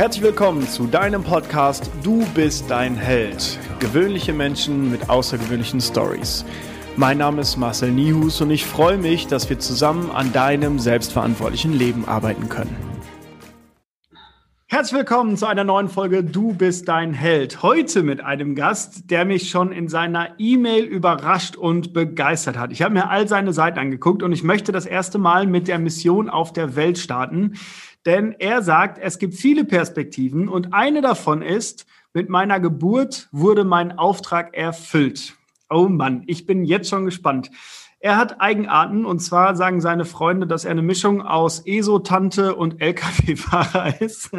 Herzlich willkommen zu deinem Podcast Du bist dein Held. Gewöhnliche Menschen mit außergewöhnlichen Stories. Mein Name ist Marcel Nihus und ich freue mich, dass wir zusammen an deinem selbstverantwortlichen Leben arbeiten können. Herzlich willkommen zu einer neuen Folge Du bist dein Held. Heute mit einem Gast, der mich schon in seiner E-Mail überrascht und begeistert hat. Ich habe mir all seine Seiten angeguckt und ich möchte das erste Mal mit der Mission auf der Welt starten. Denn er sagt, es gibt viele Perspektiven und eine davon ist, mit meiner Geburt wurde mein Auftrag erfüllt. Oh Mann, ich bin jetzt schon gespannt. Er hat Eigenarten und zwar sagen seine Freunde, dass er eine Mischung aus ESO-Tante und LKW-Fahrer ist.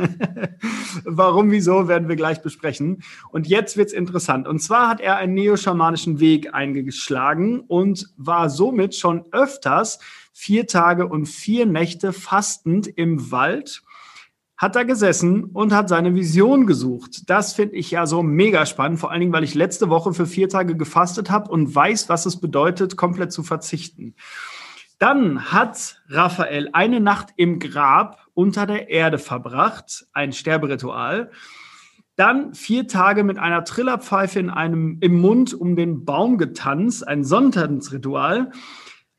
Warum, wieso, werden wir gleich besprechen. Und jetzt wird's interessant. Und zwar hat er einen neoschamanischen Weg eingeschlagen und war somit schon öfters vier Tage und vier Nächte fastend im Wald, hat da gesessen und hat seine Vision gesucht. Das finde ich ja so mega spannend, vor allen Dingen, weil ich letzte Woche für vier Tage gefastet habe und weiß, was es bedeutet, komplett zu verzichten. Dann hat Raphael eine Nacht im Grab unter der Erde verbracht, ein Sterberitual. Dann vier Tage mit einer Trillerpfeife in einem, im Mund um den Baum getanzt, ein Sonntagsritual.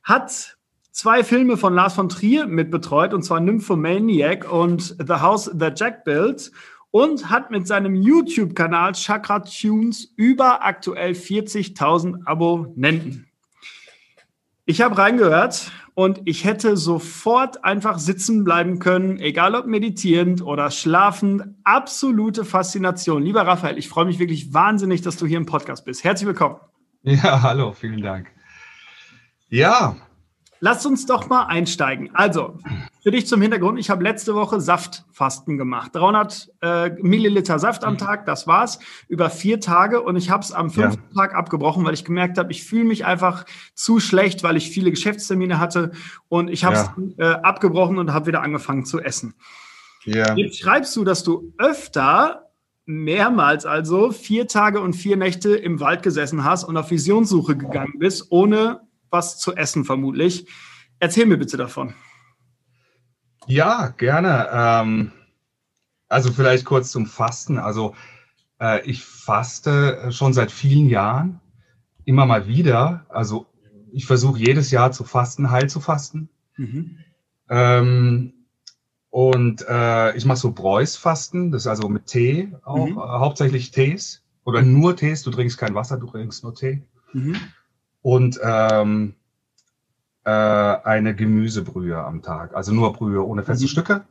Hat zwei Filme von Lars von Trier mitbetreut, und zwar Nymphomaniac und The House That Jack Built und hat mit seinem YouTube-Kanal Chakra Tunes über aktuell 40.000 Abonnenten. Ich habe reingehört und ich hätte sofort einfach sitzen bleiben können, egal ob meditierend oder schlafend. Absolute Faszination. Lieber Raphael, ich freue mich wirklich wahnsinnig, dass du hier im Podcast bist. Herzlich willkommen. Ja, hallo, vielen Dank. Ja, Lass uns doch mal einsteigen. Also, für dich zum Hintergrund, ich habe letzte Woche Saftfasten gemacht. 300 äh, Milliliter Saft am Tag, das war's, über vier Tage. Und ich habe es am fünften ja. Tag abgebrochen, weil ich gemerkt habe, ich fühle mich einfach zu schlecht, weil ich viele Geschäftstermine hatte. Und ich habe es ja. äh, abgebrochen und habe wieder angefangen zu essen. Ja. Jetzt schreibst du, dass du öfter mehrmals also vier Tage und vier Nächte im Wald gesessen hast und auf Visionssuche gegangen bist, ohne was zu essen vermutlich. Erzähl mir bitte davon. Ja, gerne. Ähm, also vielleicht kurz zum Fasten. Also äh, ich faste schon seit vielen Jahren, immer mal wieder. Also ich versuche jedes Jahr zu fasten, heil zu fasten. Mhm. Ähm, und äh, ich mache so Breus-Fasten, das ist also mit Tee auch, mhm. äh, hauptsächlich Tees oder nur Tees. Du trinkst kein Wasser, du trinkst nur Tee. Mhm und ähm, äh, eine Gemüsebrühe am Tag. Also nur Brühe ohne feste mhm. Stücke.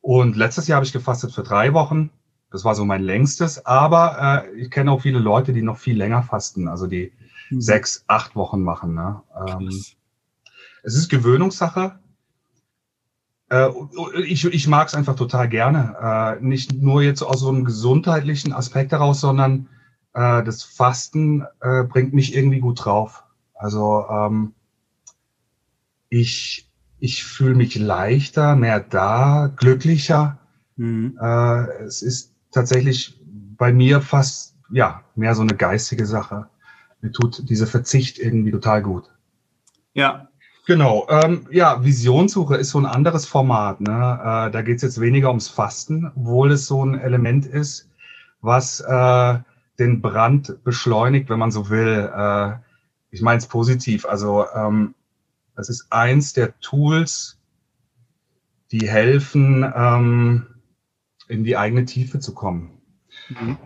Und letztes Jahr habe ich gefastet für drei Wochen. Das war so mein längstes. Aber äh, ich kenne auch viele Leute, die noch viel länger fasten, also die mhm. sechs, acht Wochen machen. Ne? Ähm, es ist Gewöhnungssache. Äh, ich, ich mag es einfach total gerne. Äh, nicht nur jetzt aus so einem gesundheitlichen Aspekt heraus, sondern äh, das Fasten bringt mich irgendwie gut drauf. Also ähm, ich, ich fühle mich leichter, mehr da, glücklicher. Mhm. Äh, es ist tatsächlich bei mir fast ja mehr so eine geistige Sache. Mir tut dieser Verzicht irgendwie total gut. Ja. Genau. Ähm, ja, Visionssuche ist so ein anderes Format. Ne? Äh, da geht es jetzt weniger ums Fasten, obwohl es so ein Element ist, was äh, den Brand beschleunigt, wenn man so will. Äh, ich meine es positiv. Also ähm, das ist eins der Tools, die helfen, ähm, in die eigene Tiefe zu kommen. Mhm.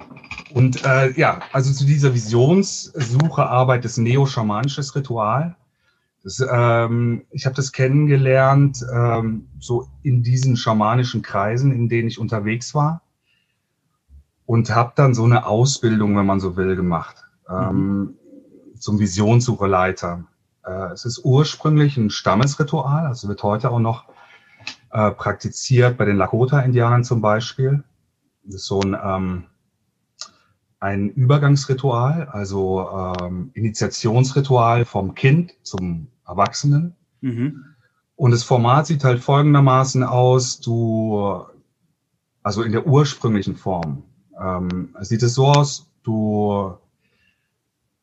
Und äh, ja, also zu dieser Visionssuche arbeitet das neo-schamanisches Ritual. Das, ähm, ich habe das kennengelernt ähm, so in diesen schamanischen Kreisen, in denen ich unterwegs war und habe dann so eine Ausbildung, wenn man so will, gemacht. Ähm, mhm zum Visionssucheleiter. Äh, es ist ursprünglich ein Stammesritual, also wird heute auch noch äh, praktiziert bei den Lakota-Indianern zum Beispiel. Das ist so ein, ähm, ein Übergangsritual, also ähm, Initiationsritual vom Kind zum Erwachsenen. Mhm. Und das Format sieht halt folgendermaßen aus, du, also in der ursprünglichen Form, ähm, sieht es so aus, du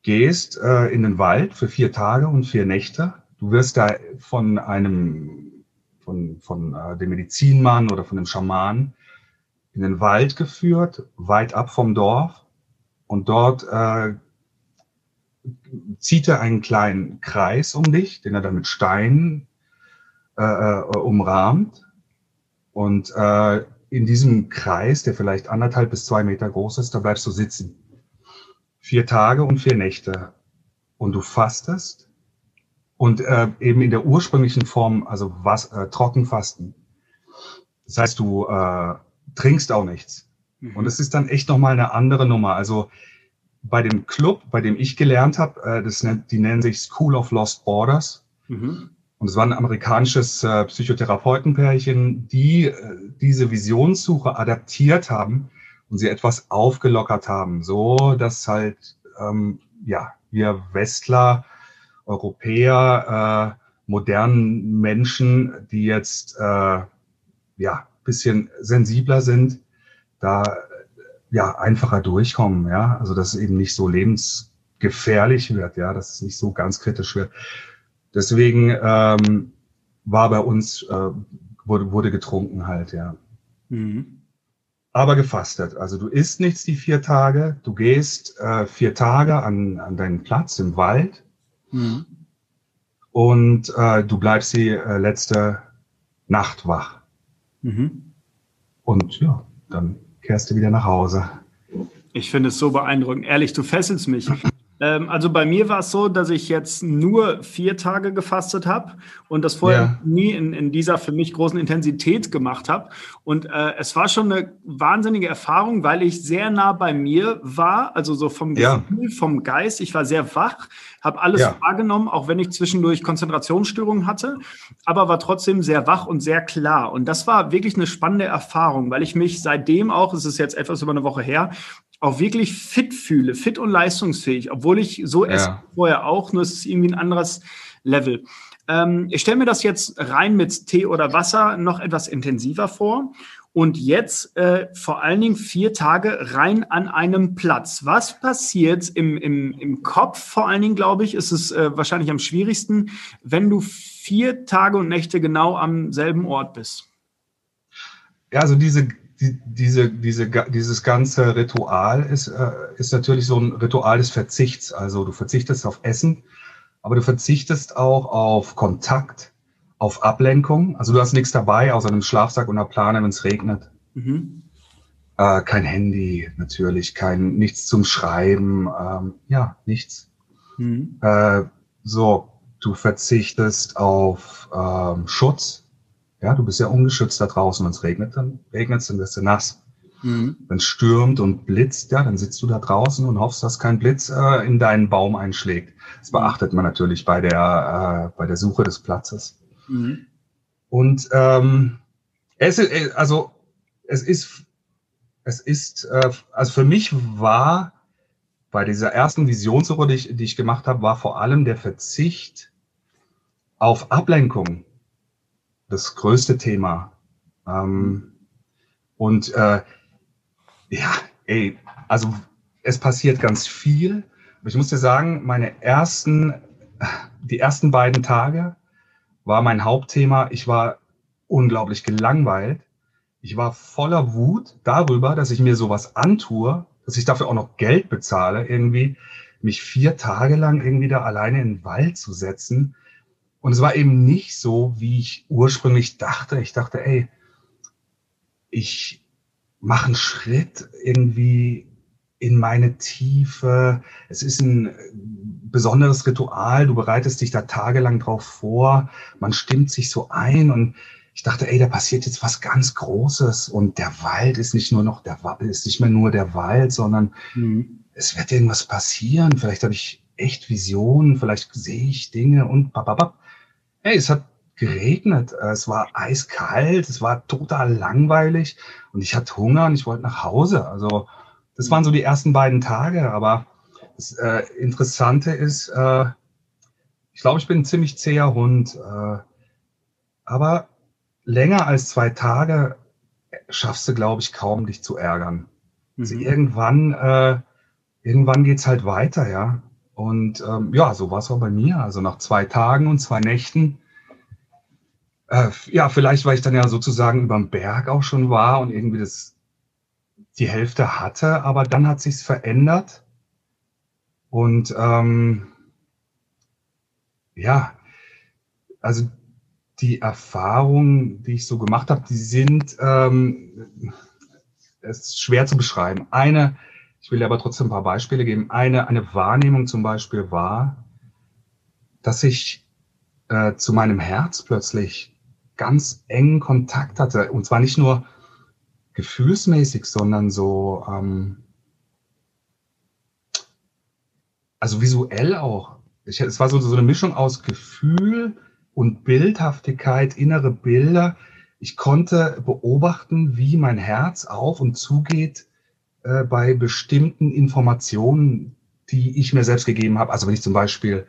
gehst äh, in den Wald für vier Tage und vier Nächte. Du wirst da von einem, von, von äh, dem Medizinmann oder von dem Schaman in den Wald geführt, weit ab vom Dorf. Und dort äh, zieht er einen kleinen Kreis um dich, den er dann mit Steinen äh, äh, umrahmt. Und äh, in diesem Kreis, der vielleicht anderthalb bis zwei Meter groß ist, da bleibst du sitzen. Vier Tage und vier Nächte. Und du fastest und äh, eben in der ursprünglichen Form, also was, äh, Trockenfasten. Das heißt, du äh, trinkst auch nichts. Mhm. Und es ist dann echt nochmal eine andere Nummer. Also bei dem Club, bei dem ich gelernt habe, äh, das nennt, die nennen sich School of Lost Borders. Mhm. Und es war ein amerikanisches äh, Psychotherapeutenpärchen, die äh, diese Visionssuche adaptiert haben und sie etwas aufgelockert haben, so dass halt ähm, ja wir Westler, Europäer, äh, modernen Menschen, die jetzt äh, ja bisschen sensibler sind, da ja einfacher durchkommen, ja, also dass es eben nicht so lebensgefährlich wird, ja, dass es nicht so ganz kritisch wird. Deswegen ähm, war bei uns äh, wurde, wurde getrunken halt, ja. Mhm. Aber gefastet. Also du isst nichts die vier Tage, du gehst äh, vier Tage an, an deinen Platz im Wald mhm. und äh, du bleibst die äh, letzte Nacht wach. Mhm. Und ja, dann kehrst du wieder nach Hause. Ich finde es so beeindruckend. Ehrlich, du fesselst mich. Ähm, also bei mir war es so, dass ich jetzt nur vier Tage gefastet habe und das vorher ja. nie in, in dieser für mich großen Intensität gemacht habe. Und äh, es war schon eine wahnsinnige Erfahrung, weil ich sehr nah bei mir war, also so vom Gefühl, ja. vom Geist. Ich war sehr wach, habe alles ja. wahrgenommen, auch wenn ich zwischendurch Konzentrationsstörungen hatte, aber war trotzdem sehr wach und sehr klar. Und das war wirklich eine spannende Erfahrung, weil ich mich seitdem auch, es ist jetzt etwas über eine Woche her, auch wirklich fit fühle, fit und leistungsfähig, obwohl ich so ja. esse vorher auch, nur es ist irgendwie ein anderes Level. Ähm, ich stelle mir das jetzt rein mit Tee oder Wasser noch etwas intensiver vor. Und jetzt äh, vor allen Dingen vier Tage rein an einem Platz. Was passiert im, im, im Kopf? Vor allen Dingen, glaube ich, ist es äh, wahrscheinlich am schwierigsten, wenn du vier Tage und Nächte genau am selben Ort bist. Ja, also diese die, diese, diese, dieses ganze Ritual ist, äh, ist natürlich so ein Ritual des Verzichts. Also du verzichtest auf Essen, aber du verzichtest auch auf Kontakt, auf Ablenkung. Also du hast nichts dabei, außer einem Schlafsack und einer Plane, wenn es regnet. Mhm. Äh, kein Handy natürlich, kein nichts zum Schreiben, ähm, ja, nichts. Mhm. Äh, so, du verzichtest auf ähm, Schutz, ja, du bist ja ungeschützt da draußen. Wenn es regnet, dann regnet es, dann wirst du nass. Mhm. Wenn es stürmt und blitzt, ja, dann sitzt du da draußen und hoffst, dass kein Blitz äh, in deinen Baum einschlägt. Das beachtet man natürlich bei der, äh, bei der Suche des Platzes. Mhm. Und ähm, es ist, äh, also es ist, es ist, äh, also für mich war bei dieser ersten Visionssuche, die ich, die ich gemacht habe, war vor allem der Verzicht auf Ablenkung das größte Thema. Ähm, und äh, ja, ey, also es passiert ganz viel. Ich muss dir sagen, meine ersten, die ersten beiden Tage war mein Hauptthema. Ich war unglaublich gelangweilt. Ich war voller Wut darüber, dass ich mir sowas antue, dass ich dafür auch noch Geld bezahle, irgendwie mich vier Tage lang irgendwie da alleine in den Wald zu setzen und es war eben nicht so, wie ich ursprünglich dachte. Ich dachte, ey, ich mache einen Schritt irgendwie in meine Tiefe. Es ist ein besonderes Ritual. Du bereitest dich da tagelang drauf vor. Man stimmt sich so ein und ich dachte, ey, da passiert jetzt was ganz Großes und der Wald ist nicht nur noch der ist nicht mehr nur der Wald, sondern mhm. es wird irgendwas passieren. Vielleicht habe ich echt Visionen, vielleicht sehe ich Dinge und bababab hey, es hat geregnet, es war eiskalt, es war total langweilig und ich hatte Hunger und ich wollte nach Hause. Also das waren so die ersten beiden Tage, aber das äh, Interessante ist, äh, ich glaube, ich bin ein ziemlich zäher Hund, äh, aber länger als zwei Tage schaffst du, glaube ich, kaum, dich zu ärgern. Also mhm. Also irgendwann, äh, irgendwann geht's halt weiter, ja. Und ähm, ja, so war es auch bei mir. Also nach zwei Tagen und zwei Nächten, äh, ja, vielleicht, weil ich dann ja sozusagen über dem Berg auch schon war und irgendwie das die Hälfte hatte, aber dann hat sich's verändert und ähm, ja, also die Erfahrungen, die ich so gemacht habe, die sind ähm, es ist schwer zu beschreiben. Eine, ich will dir aber trotzdem ein paar Beispiele geben. Eine, eine Wahrnehmung zum Beispiel war, dass ich äh, zu meinem Herz plötzlich ganz engen Kontakt hatte. Und zwar nicht nur gefühlsmäßig, sondern so, ähm, also visuell auch. Ich, es war so, so eine Mischung aus Gefühl und Bildhaftigkeit, innere Bilder. Ich konnte beobachten, wie mein Herz auf und zugeht äh, bei bestimmten Informationen, die ich mir selbst gegeben habe. Also wenn ich zum Beispiel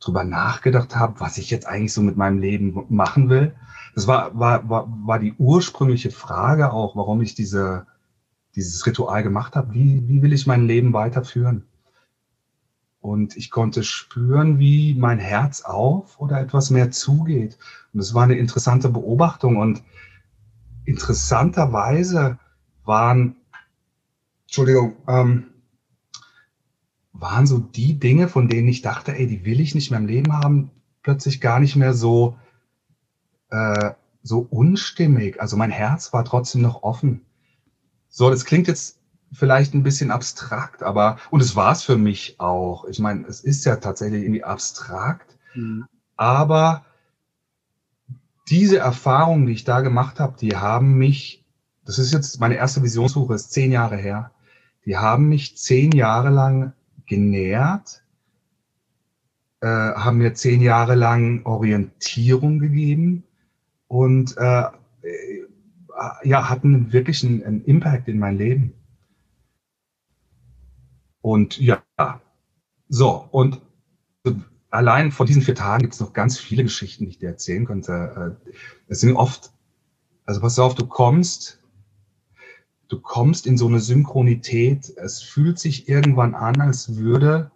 drüber nachgedacht habe, was ich jetzt eigentlich so mit meinem Leben machen will. Das war, war, war, war die ursprüngliche Frage auch, warum ich diese, dieses Ritual gemacht habe. Wie, wie will ich mein Leben weiterführen? Und ich konnte spüren, wie mein Herz auf oder etwas mehr zugeht. Und es war eine interessante Beobachtung. Und interessanterweise waren, Entschuldigung, ähm, waren so die Dinge, von denen ich dachte, ey, die will ich nicht mehr im Leben haben, plötzlich gar nicht mehr so, äh, so unstimmig. Also mein Herz war trotzdem noch offen. So, das klingt jetzt vielleicht ein bisschen abstrakt, aber, und es war es für mich auch. Ich meine, es ist ja tatsächlich irgendwie abstrakt, mhm. aber diese Erfahrungen, die ich da gemacht habe, die haben mich, das ist jetzt meine erste Visionssuche, ist zehn Jahre her, die haben mich zehn Jahre lang genährt, äh, haben mir zehn Jahre lang Orientierung gegeben und äh, äh ja, hatten wirklich einen, einen Impact in mein Leben. Und ja, so, und allein von diesen vier Tagen gibt es noch ganz viele Geschichten, die ich dir erzählen könnte. Äh, es sind oft, also pass auf, du kommst, du kommst in so eine Synchronität. Es fühlt sich irgendwann an, als würde,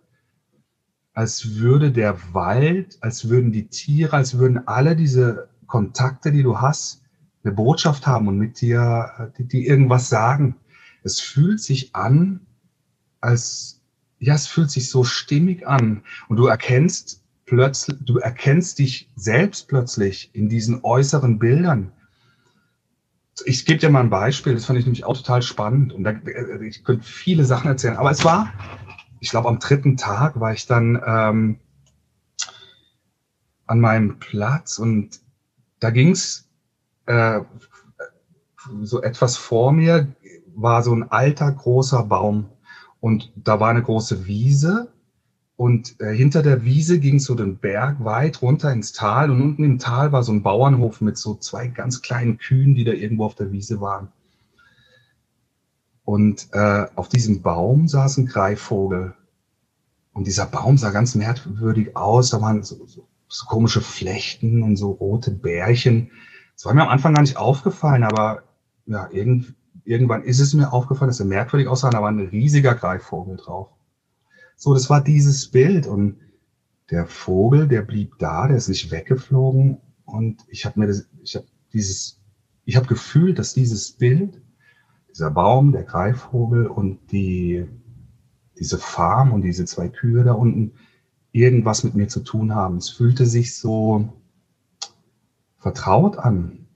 als würde der Wald, als würden die Tiere, als würden alle diese Kontakte, die du hast, eine Botschaft haben und mit dir, die, die irgendwas sagen. Es fühlt sich an, als, ja, es fühlt sich so stimmig an und du erkennst plötzlich, du erkennst dich selbst plötzlich in diesen äußeren Bildern. Ich gebe dir mal ein Beispiel, das fand ich nämlich auch total spannend. Und da, ich könnte viele Sachen erzählen, aber es war, ich glaube, am dritten Tag war ich dann ähm, an meinem Platz und da ging's äh, so etwas vor mir, war so ein alter großer Baum. Und da war eine große Wiese und äh, hinter der Wiese ging so den Berg weit runter ins Tal und unten im Tal war so ein Bauernhof mit so zwei ganz kleinen Kühen, die da irgendwo auf der Wiese waren. Und äh, auf diesem Baum saß ein Greifvogel. Und dieser Baum sah ganz merkwürdig aus. Da waren so, so, so komische Flechten und so rote Bärchen. Das war mir am Anfang gar nicht aufgefallen, aber ja, irgendwie irgendwann ist es mir aufgefallen, dass er merkwürdig aussah, da war ein riesiger Greifvogel drauf. So, das war dieses Bild und der Vogel, der blieb da, der ist nicht weggeflogen und ich habe mir das, ich habe dieses, ich habe gefühlt, dass dieses Bild, dieser Baum, der Greifvogel und die, diese Farm und diese zwei Kühe da unten irgendwas mit mir zu tun haben. Es fühlte sich so vertraut an.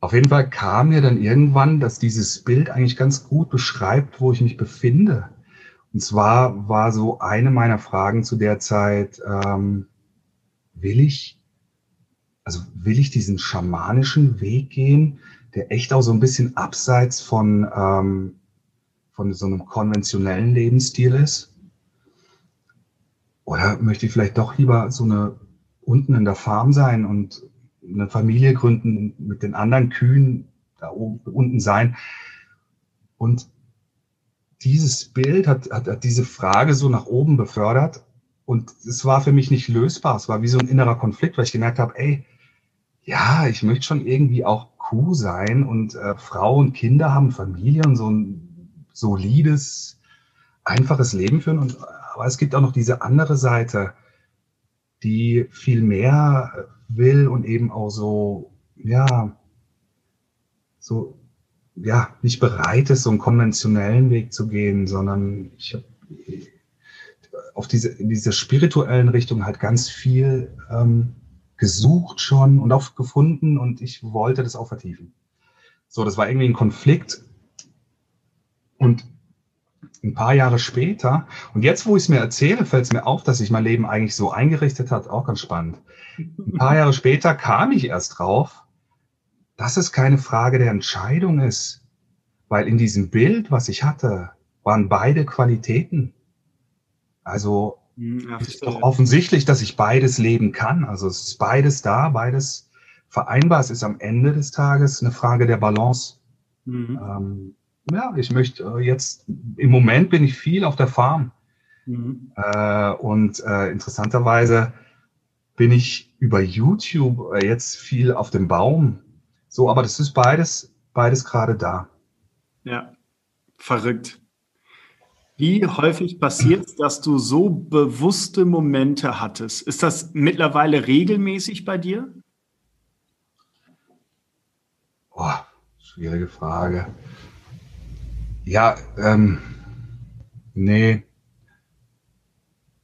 Auf jeden Fall kam mir dann irgendwann, dass dieses Bild eigentlich ganz gut beschreibt, wo ich mich befinde. Und zwar war so eine meiner Fragen zu der Zeit, ähm, will ich, also will ich diesen schamanischen Weg gehen, der echt auch so ein bisschen abseits von, ähm, von so einem konventionellen Lebensstil ist? Oder möchte ich vielleicht doch lieber so eine unten in der Farm sein und eine Familie gründen, mit den anderen Kühen da oben, unten sein. Und dieses Bild hat, hat, hat diese Frage so nach oben befördert. Und es war für mich nicht lösbar. Es war wie so ein innerer Konflikt, weil ich gemerkt habe, ey, ja, ich möchte schon irgendwie auch Kuh sein und äh, Frau und Kinder haben, Familie und so ein solides, einfaches Leben führen. Und, aber es gibt auch noch diese andere Seite, die viel mehr will und eben auch so, ja, so ja, nicht bereit ist, so einen konventionellen Weg zu gehen, sondern ich habe auf diese, in dieser spirituellen Richtung halt ganz viel ähm, gesucht schon und auch gefunden und ich wollte das auch vertiefen. So, das war irgendwie ein Konflikt. Und ein paar Jahre später, und jetzt, wo ich es mir erzähle, fällt es mir auf, dass sich mein Leben eigentlich so eingerichtet hat, auch ganz spannend. Ein paar Jahre später kam ich erst drauf, dass es keine Frage der Entscheidung ist, weil in diesem Bild, was ich hatte, waren beide Qualitäten. Also hm, ja, ist doch offensichtlich, dass ich beides leben kann. Also es ist beides da, beides vereinbar. Es ist am Ende des Tages eine Frage der Balance. Mhm. Ähm, ja, ich möchte äh, jetzt, im Moment bin ich viel auf der Farm. Mhm. Äh, und äh, interessanterweise bin ich über YouTube äh, jetzt viel auf dem Baum. So, aber das ist beides, beides gerade da. Ja, verrückt. Wie häufig passiert es, dass du so bewusste Momente hattest? Ist das mittlerweile regelmäßig bei dir? Boah, schwierige Frage. Ja, ähm, nee.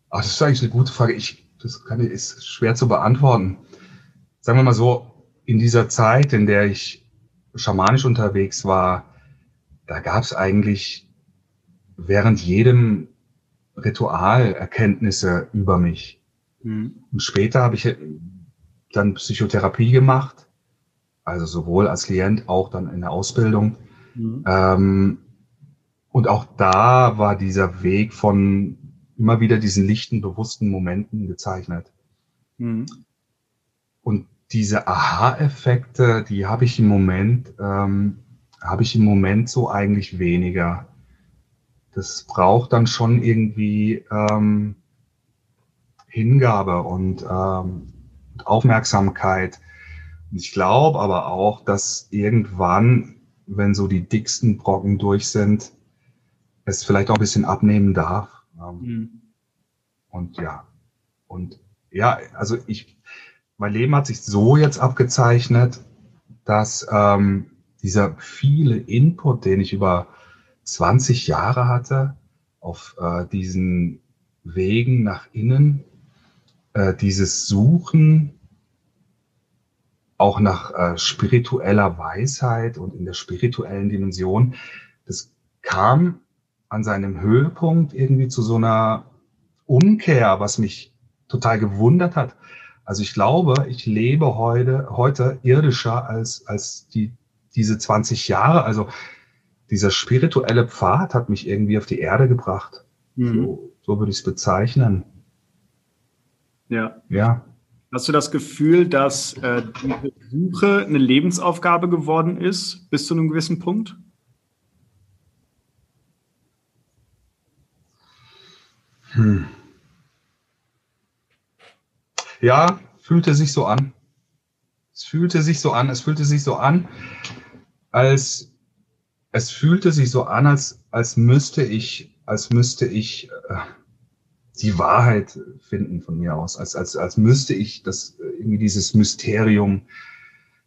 Ach, das ist eigentlich eine gute Frage. Ich, das kann, ist schwer zu beantworten. Sagen wir mal so, in dieser Zeit, in der ich schamanisch unterwegs war, da gab es eigentlich während jedem Ritual Erkenntnisse über mich. Mhm. Und später habe ich dann Psychotherapie gemacht, also sowohl als Klient, auch dann in der Ausbildung. Mhm. Ähm, und auch da war dieser Weg von immer wieder diesen lichten, bewussten Momenten gezeichnet. Mhm. Und diese Aha-Effekte, die habe ich im Moment, ähm, habe ich im Moment so eigentlich weniger das braucht dann schon irgendwie ähm, Hingabe und ähm, Aufmerksamkeit. ich glaube aber auch, dass irgendwann, wenn so die dicksten Brocken durch sind, es vielleicht auch ein bisschen abnehmen darf. Ähm, mhm. Und ja, und ja, also ich, mein Leben hat sich so jetzt abgezeichnet, dass ähm, dieser viele Input, den ich über 20 Jahre hatte auf äh, diesen Wegen nach innen, äh, dieses Suchen auch nach äh, spiritueller Weisheit und in der spirituellen Dimension, das kam an seinem Höhepunkt irgendwie zu so einer Umkehr, was mich total gewundert hat. Also ich glaube, ich lebe heute, heute irdischer als, als die, diese 20 Jahre. Also dieser spirituelle Pfad hat mich irgendwie auf die Erde gebracht. Mhm. So, so würde ich es bezeichnen. Ja. Ja. Hast du das Gefühl, dass äh, diese Suche eine Lebensaufgabe geworden ist, bis zu einem gewissen Punkt? Hm. Ja, fühlte sich so an. Es fühlte sich so an, es fühlte sich so an, als es fühlte sich so an, als, als müsste ich, als müsste ich äh, die Wahrheit finden von mir aus, als, als, als müsste ich das irgendwie dieses Mysterium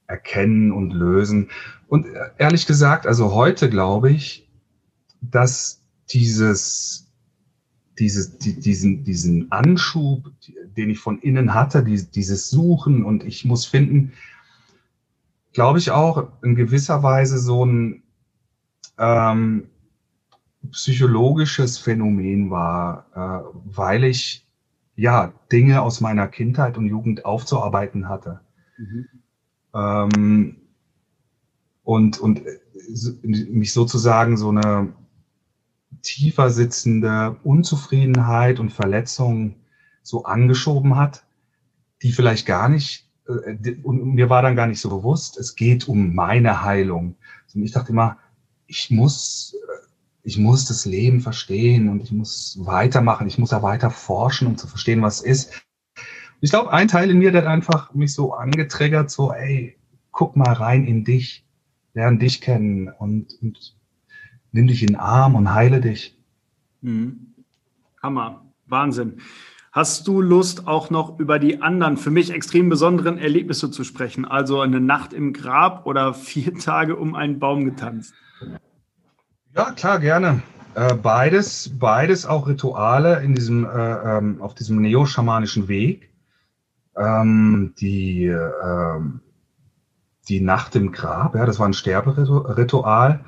erkennen und lösen. Und äh, ehrlich gesagt, also heute glaube ich, dass dieses, dieses, die, diesen, diesen Anschub, den ich von innen hatte, die, dieses Suchen und ich muss finden, glaube ich auch in gewisser Weise so ein ähm, psychologisches Phänomen war, äh, weil ich ja Dinge aus meiner Kindheit und Jugend aufzuarbeiten hatte. Mhm. Ähm, und, und mich sozusagen so eine tiefer sitzende Unzufriedenheit und Verletzung so angeschoben hat, die vielleicht gar nicht, äh, und mir war dann gar nicht so bewusst, es geht um meine Heilung. Und ich dachte immer, ich muss, ich muss das Leben verstehen und ich muss weitermachen, ich muss da weiter forschen, um zu verstehen, was ist. Ich glaube, ein Teil in mir, der hat einfach mich so angetriggert, so, ey, guck mal rein in dich, lern dich kennen und, und nimm dich in den Arm und heile dich. Mhm. Hammer, Wahnsinn. Hast du Lust, auch noch über die anderen für mich extrem besonderen Erlebnisse zu sprechen? Also eine Nacht im Grab oder vier Tage um einen Baum getanzt? Ja, klar, gerne. Äh, beides, beides auch Rituale in diesem, äh, ähm, auf diesem neo-schamanischen Weg. Ähm, die, ähm, die Nacht im Grab, ja, das war ein Sterberitual.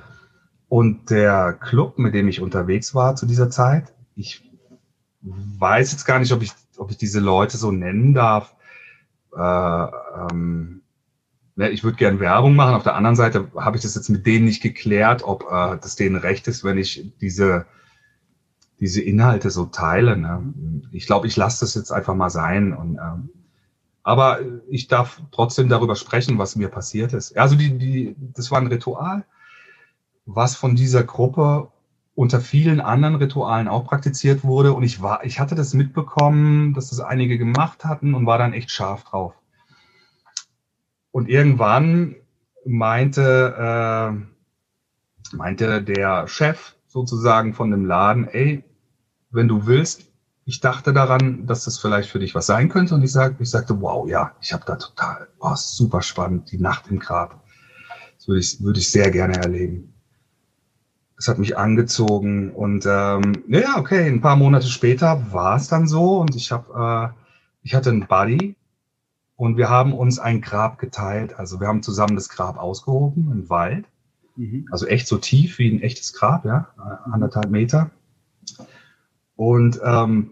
Und der Club, mit dem ich unterwegs war zu dieser Zeit, ich weiß jetzt gar nicht, ob ich, ob ich diese Leute so nennen darf. Äh, ähm, ne, ich würde gern Werbung machen. Auf der anderen Seite habe ich das jetzt mit denen nicht geklärt, ob äh, das denen recht ist, wenn ich diese, diese Inhalte so teile. Ne? Ich glaube, ich lasse das jetzt einfach mal sein. Und, ähm, aber ich darf trotzdem darüber sprechen, was mir passiert ist. Also die, die, das war ein Ritual, was von dieser Gruppe unter vielen anderen Ritualen auch praktiziert wurde. Und ich war, ich hatte das mitbekommen, dass das einige gemacht hatten und war dann echt scharf drauf. Und irgendwann meinte, äh, meinte der Chef sozusagen von dem Laden, ey, wenn du willst, ich dachte daran, dass das vielleicht für dich was sein könnte. Und ich, sag, ich sagte, wow, ja, ich habe da total, oh, super spannend, die Nacht im Grab. Das würde ich, würde ich sehr gerne erleben. Das hat mich angezogen und ähm, ja, okay, ein paar Monate später war es dann so und ich habe, äh, ich hatte einen Buddy, und wir haben uns ein Grab geteilt. Also wir haben zusammen das Grab ausgehoben im Wald. Mhm. Also echt so tief wie ein echtes Grab, ja, anderthalb Meter. Und ähm,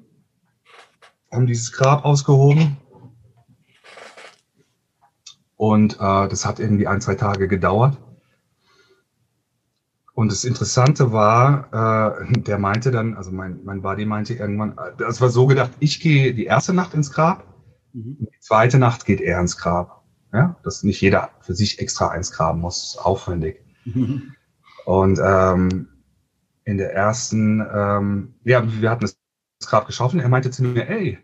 haben dieses Grab ausgehoben. Und äh, das hat irgendwie ein, zwei Tage gedauert. Und das Interessante war, äh, der meinte dann, also mein, mein Buddy meinte irgendwann, das war so gedacht, ich gehe die erste Nacht ins Grab Mhm. Die zweite Nacht geht er ins Grab. Ja, dass nicht jeder für sich extra eins graben muss, aufwendig. Mhm. Und ähm, in der ersten, ähm, ja, wir hatten das Grab geschaffen. Er meinte zu mir, ey,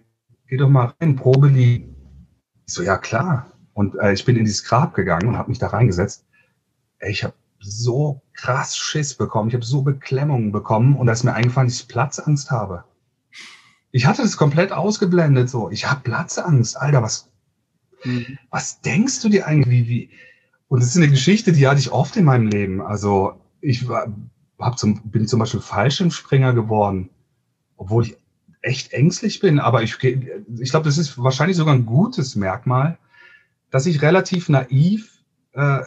geh doch mal rein, Probe liegen. Ich so, ja klar. Und äh, ich bin in dieses Grab gegangen und habe mich da reingesetzt. Ey, ich habe so krass Schiss bekommen, ich habe so Beklemmungen bekommen und da ist mir eingefallen, dass ich Platzangst habe. Ich hatte das komplett ausgeblendet, so. Ich habe Platzangst. Alter, was, mhm. was denkst du dir eigentlich, wie, wie? Und das ist eine Geschichte, die hatte ich oft in meinem Leben. Also, ich war, hab zum, bin zum Beispiel Fallschirmspringer geworden, obwohl ich echt ängstlich bin. Aber ich, ich glaube, das ist wahrscheinlich sogar ein gutes Merkmal, dass ich relativ naiv äh,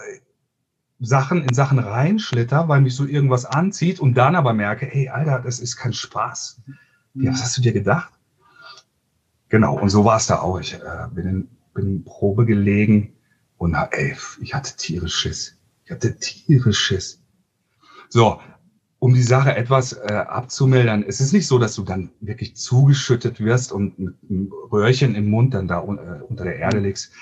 Sachen in Sachen reinschlitter, weil mich so irgendwas anzieht und dann aber merke, hey, Alter, das ist kein Spaß. Ja, was hast du dir gedacht? Genau, und so war es da auch. Ich äh, bin, in, bin in Probe gelegen und ey, ich hatte tierisch Schiss. Ich hatte tierisch Schiss. So, um die Sache etwas äh, abzumildern, es ist nicht so, dass du dann wirklich zugeschüttet wirst und mit einem Röhrchen im Mund dann da äh, unter der Erde liegst.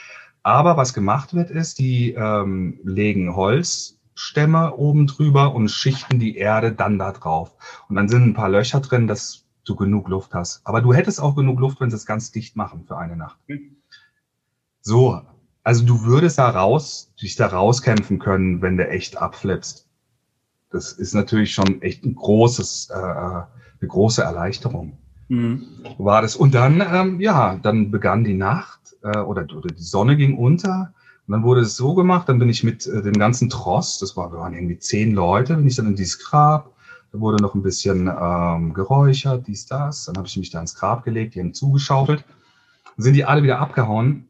Aber was gemacht wird, ist, die ähm, legen Holzstämme oben drüber und schichten die Erde dann da drauf. Und dann sind ein paar Löcher drin, dass du genug Luft hast. Aber du hättest auch genug Luft, wenn sie es ganz dicht machen für eine Nacht. So, also du würdest da raus, dich da rauskämpfen können, wenn du echt abflippst. Das ist natürlich schon echt ein großes, äh, eine große Erleichterung. Mhm. War das. Und dann, ähm, ja, dann begann die Nacht äh, oder, oder die Sonne ging unter. Und dann wurde es so gemacht, dann bin ich mit äh, dem ganzen Tross, das war, wir waren irgendwie zehn Leute, bin ich dann in dieses Grab, da wurde noch ein bisschen ähm, geräuchert, dies, das. Dann habe ich mich da ins Grab gelegt, die haben zugeschaufelt. Dann sind die alle wieder abgehauen.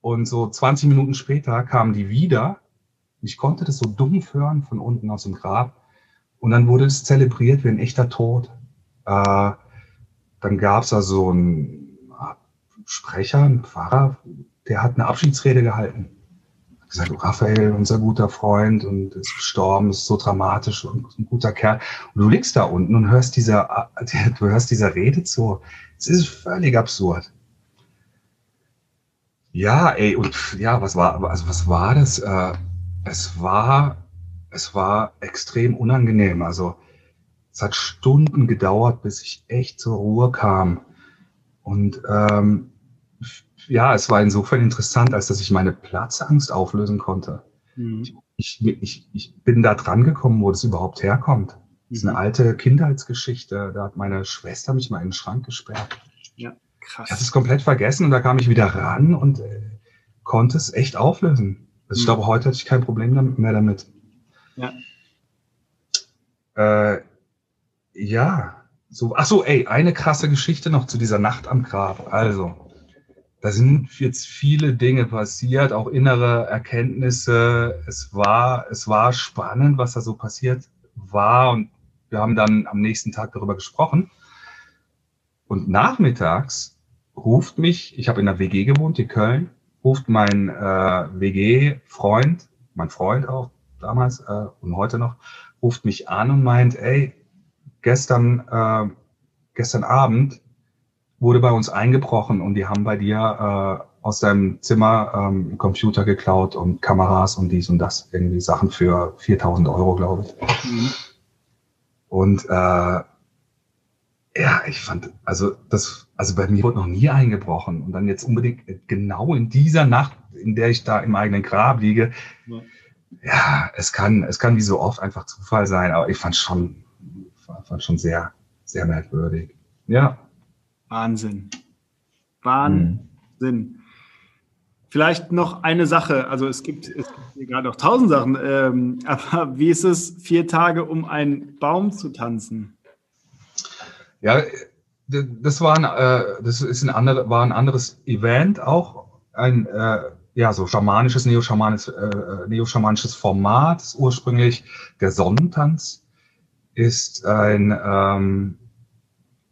Und so 20 Minuten später kamen die wieder. Ich konnte das so dumpf hören von unten aus dem Grab. Und dann wurde es zelebriert wie ein echter Tod. Äh, dann gab es da so einen Sprecher, einen Pfarrer, der hat eine Abschiedsrede gehalten gesagt, Raphael, unser guter Freund und ist gestorben, ist so dramatisch und ein guter Kerl. Und du liegst da unten und hörst dieser, du hörst dieser Rede zu. Es ist völlig absurd. Ja, ey, und ja, was war, also was war das? Äh, es war, es war extrem unangenehm. Also, es hat Stunden gedauert, bis ich echt zur Ruhe kam. Und ähm, ja, es war insofern interessant, als dass ich meine Platzangst auflösen konnte. Mhm. Ich, ich, ich bin da dran gekommen, wo das überhaupt herkommt. Das ist eine mhm. alte Kindheitsgeschichte. Da hat meine Schwester mich mal in den Schrank gesperrt. Ja, krass. Ich hatte es komplett vergessen und da kam ich wieder ran und äh, konnte es echt auflösen. Also ich mhm. glaube, heute hatte ich kein Problem mehr damit. Ja. Äh, ja, so, ach so, ey, eine krasse Geschichte noch zu dieser Nacht am Grab. Also, da sind jetzt viele Dinge passiert, auch innere Erkenntnisse. Es war, es war spannend, was da so passiert war. Und wir haben dann am nächsten Tag darüber gesprochen. Und nachmittags ruft mich, ich habe in der WG gewohnt, in Köln, ruft mein äh, WG-Freund, mein Freund auch damals äh, und heute noch, ruft mich an und meint, ey, gestern, äh, gestern Abend wurde bei uns eingebrochen und die haben bei dir äh, aus deinem Zimmer ähm, Computer geklaut und Kameras und dies und das, irgendwie Sachen für 4000 Euro, glaube ich. Mhm. Und äh, ja, ich fand, also das, also bei mir wurde noch nie eingebrochen und dann jetzt unbedingt genau in dieser Nacht, in der ich da im eigenen Grab liege. Ja, ja es kann, es kann wie so oft einfach Zufall sein, aber ich fand schon, fand schon sehr, sehr merkwürdig. Ja. Wahnsinn. Wahnsinn. Hm. Vielleicht noch eine Sache, also es gibt, es gibt gerade noch tausend Sachen, ähm, aber wie ist es, vier Tage um einen Baum zu tanzen? Ja, das war ein, äh, das ist ein andere, war ein anderes Event auch, ein äh, ja so schamanisches, neo-schamanisches, äh, neo-schamanisches Format. Ursprünglich der Sonnentanz ist ein ähm,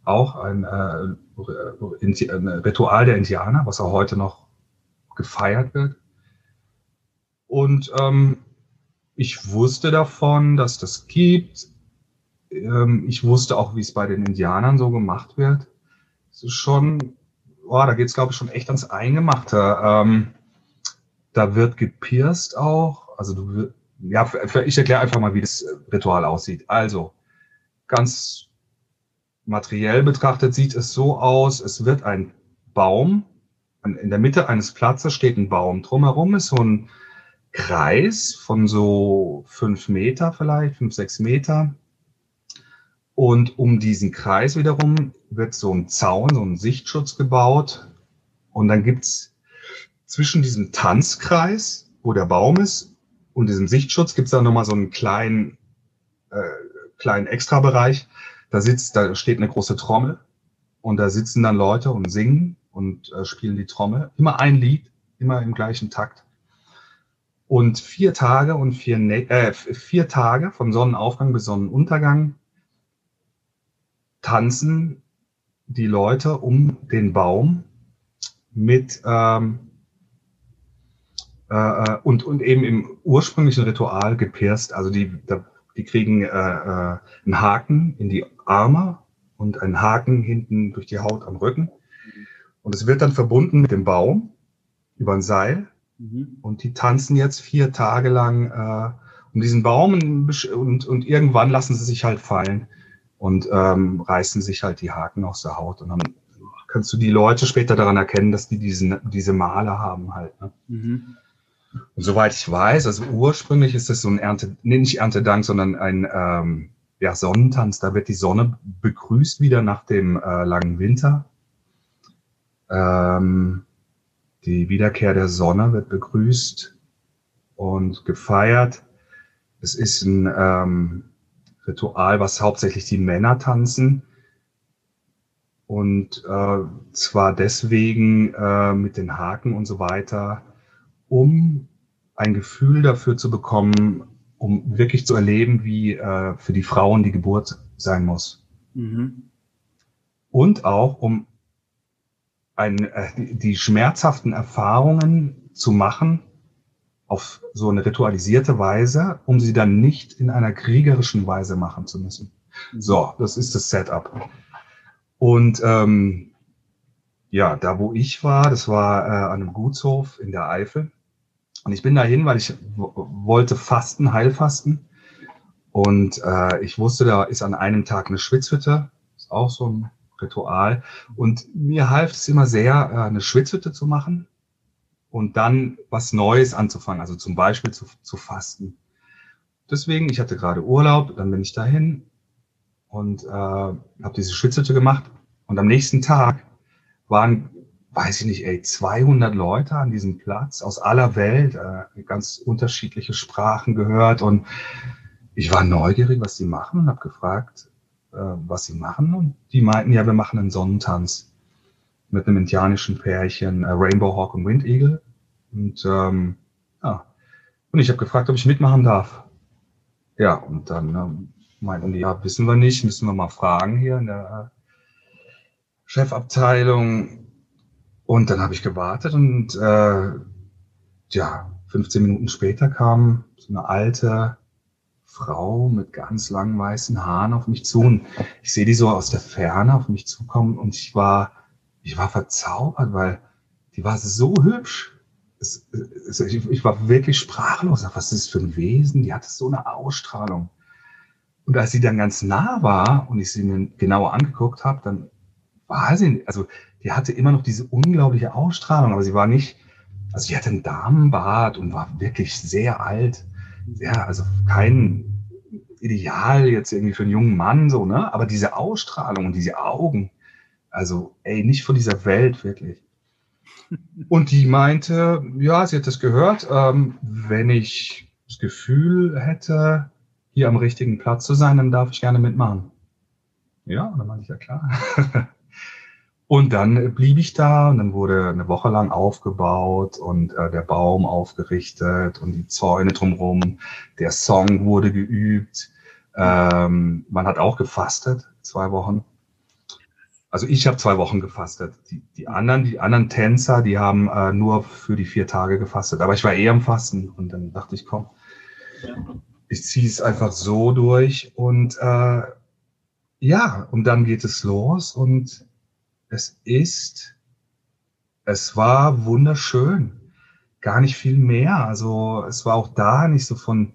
auch ein, äh, ein Ritual der Indianer, was auch heute noch gefeiert wird. Und ähm, ich wusste davon, dass das gibt ähm, ich wusste auch, wie es bei den Indianern so gemacht wird. Es ist schon, oh, da geht es, glaube ich, schon echt ans Eingemachte. Ähm, da wird gepierst auch. Also du ja, ich erkläre einfach mal, wie das Ritual aussieht. Also, ganz materiell betrachtet sieht es so aus, es wird ein Baum, in der Mitte eines Platzes steht ein Baum. Drumherum ist so ein Kreis von so fünf Meter vielleicht, fünf, sechs Meter. Und um diesen Kreis wiederum wird so ein Zaun, so ein Sichtschutz gebaut. Und dann gibt's zwischen diesem Tanzkreis, wo der Baum ist, und diesem Sichtschutz gibt's da nochmal so einen kleinen, äh, kleinen Extrabereich. Da sitzt, da steht eine große Trommel und da sitzen dann Leute und singen und äh, spielen die Trommel. Immer ein Lied, immer im gleichen Takt. Und vier Tage und vier, äh, vier Tage von Sonnenaufgang bis Sonnenuntergang tanzen die Leute um den Baum mit ähm, äh, äh, und, und eben im ursprünglichen Ritual gepierst. Also die, die kriegen äh, äh, einen Haken in die Arme und einen Haken hinten durch die Haut am Rücken. Und es wird dann verbunden mit dem Baum über ein Seil. Mhm. Und die tanzen jetzt vier Tage lang äh, um diesen Baum und, und, irgendwann lassen sie sich halt fallen und ähm, reißen sich halt die Haken aus der Haut. Und dann kannst du die Leute später daran erkennen, dass die diesen, diese Male haben halt. Ne? Mhm. Und soweit ich weiß, also ursprünglich ist das so ein Ernte, nee, nicht Erntedank, sondern ein ähm, ja, Sonnentanz. Da wird die Sonne begrüßt wieder nach dem äh, langen Winter. Ähm, die Wiederkehr der Sonne wird begrüßt und gefeiert. Es ist ein ähm, Ritual, was hauptsächlich die Männer tanzen. Und äh, zwar deswegen äh, mit den Haken und so weiter, um ein Gefühl dafür zu bekommen, um wirklich zu erleben, wie äh, für die Frauen die Geburt sein muss. Mhm. Und auch um ein, äh, die, die schmerzhaften Erfahrungen zu machen, auf so eine ritualisierte Weise, um sie dann nicht in einer kriegerischen Weise machen zu müssen. So, das ist das Setup. Und ähm, ja, da wo ich war, das war äh, an einem Gutshof in der Eifel. Und ich bin dahin, weil ich wollte fasten, Heilfasten. Und äh, ich wusste, da ist an einem Tag eine Schwitzhütte. Ist auch so ein Ritual. Und mir half es immer sehr, äh, eine Schwitzhütte zu machen und dann was Neues anzufangen, also zum Beispiel zu, zu fasten. Deswegen, ich hatte gerade Urlaub, dann bin ich dahin und äh, habe diese Schwitzhütte gemacht und am nächsten Tag waren, weiß ich nicht, ey, 200 Leute an diesem Platz aus aller Welt, äh, ganz unterschiedliche Sprachen gehört und ich war neugierig, was die machen und habe gefragt, äh, was sie machen. Und die meinten, ja, wir machen einen Sonnentanz mit einem indianischen Pärchen, äh, Rainbow Hawk und Wind Eagle. Und ähm, ja, und ich habe gefragt, ob ich mitmachen darf. Ja, und dann ähm, meinten die, ja, wissen wir nicht, müssen wir mal fragen hier in der Chefabteilung. Und dann habe ich gewartet und äh, ja, 15 Minuten später kam so eine alte Frau mit ganz langen weißen Haaren auf mich zu und ich sehe die so aus der Ferne auf mich zukommen und ich war, ich war verzaubert, weil die war so hübsch. Es, es, ich, ich, war wirklich sprachlos. Was ist das für ein Wesen? Die hatte so eine Ausstrahlung. Und als sie dann ganz nah war und ich sie mir genauer angeguckt habe, dann war sie, also die hatte immer noch diese unglaubliche Ausstrahlung, aber sie war nicht, also sie hatte einen Damenbart und war wirklich sehr alt. Ja, also kein Ideal jetzt irgendwie für einen jungen Mann, so, ne? Aber diese Ausstrahlung und diese Augen, also, ey, nicht von dieser Welt, wirklich. Und die meinte, ja, sie hat das gehört, ähm, wenn ich das Gefühl hätte, hier am richtigen Platz zu sein, dann darf ich gerne mitmachen. Ja, und dann meinte ich, ja klar. und dann blieb ich da und dann wurde eine Woche lang aufgebaut und äh, der Baum aufgerichtet und die Zäune drumherum. Der Song wurde geübt. Ähm, man hat auch gefastet, zwei Wochen. Also ich habe zwei Wochen gefastet. Die, die anderen, die anderen Tänzer, die haben äh, nur für die vier Tage gefastet. Aber ich war eh am Fasten und dann dachte ich, komm, ich ziehe es einfach so durch und äh, ja, und dann geht es los und es ist, es war wunderschön. Gar nicht viel mehr. Also es war auch da nicht so von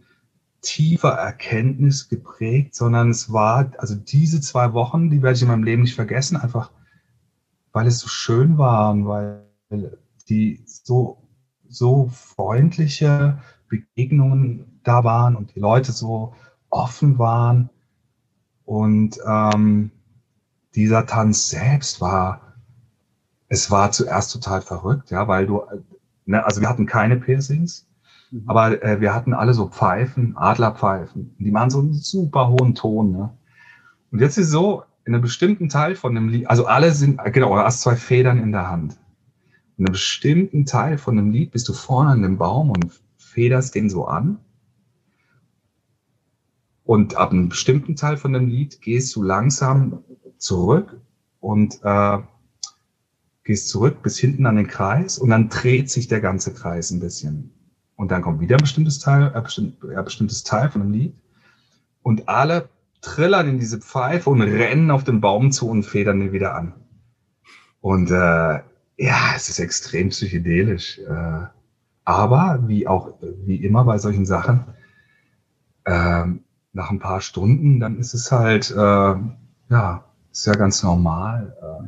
tiefer Erkenntnis geprägt, sondern es war, also diese zwei Wochen, die werde ich in meinem Leben nicht vergessen, einfach weil es so schön war und weil die so, so freundliche Begegnungen da waren und die Leute so offen waren. Und ähm, dieser Tanz selbst war, es war zuerst total verrückt, ja, weil du, ne, also wir hatten keine Piercings, mhm. aber äh, wir hatten alle so Pfeifen, Adlerpfeifen. Die machen so einen super hohen Ton. Ne? Und jetzt ist so, in einem bestimmten Teil von dem Lied, also alle sind, genau, du hast zwei Federn in der Hand. In einem bestimmten Teil von dem Lied bist du vorne an dem Baum und federst den so an. Und ab einem bestimmten Teil von dem Lied gehst du langsam zurück und äh, gehst zurück bis hinten an den Kreis und dann dreht sich der ganze Kreis ein bisschen. Und dann kommt wieder ein bestimmtes Teil, ein bestimmt, ein bestimmtes Teil von dem Lied. Und alle trillern in diese Pfeife und rennen auf den Baum zu und federn den wieder an. Und äh, ja, es ist extrem psychedelisch. Äh, aber wie auch, wie immer bei solchen Sachen, ähm, nach ein paar Stunden, dann ist es halt, äh, ja, ist ja ganz normal. Äh.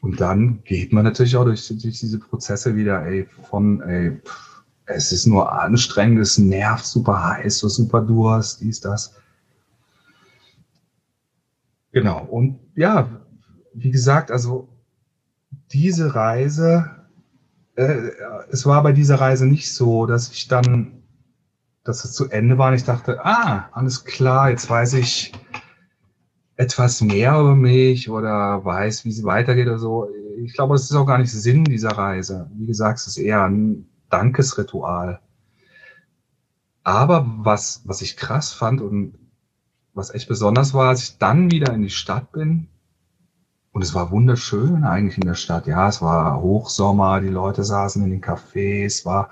Und dann geht man natürlich auch durch, durch diese Prozesse wieder, ey, von, ey, pff, es ist nur anstrengend, es nervt super heiß, so super Durst, dies, das. Genau. Und ja, wie gesagt, also diese Reise, äh, es war bei dieser Reise nicht so, dass ich dann dass es zu Ende war und ich dachte, ah, alles klar, jetzt weiß ich etwas mehr über mich oder weiß, wie es weitergeht oder so. Ich glaube, das ist auch gar nicht Sinn dieser Reise. Wie gesagt, es ist eher ein Dankesritual. Aber was, was ich krass fand und was echt besonders war, als ich dann wieder in die Stadt bin, und es war wunderschön eigentlich in der Stadt. Ja, es war Hochsommer, die Leute saßen in den Cafés, war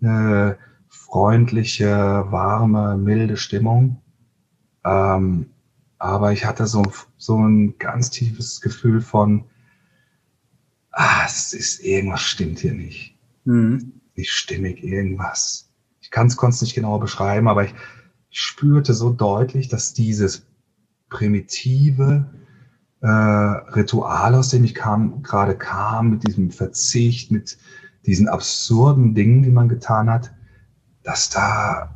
eine freundliche, warme, milde Stimmung. Ähm, aber ich hatte so, so ein ganz tiefes Gefühl von, ah, es ist irgendwas stimmt hier nicht. Mhm. Nicht stimmig, irgendwas. Ich kann es konnte nicht genau beschreiben, aber ich, ich spürte so deutlich, dass dieses primitive äh, Ritual, aus dem ich kam, gerade kam, mit diesem Verzicht, mit diesen absurden Dingen, die man getan hat, dass da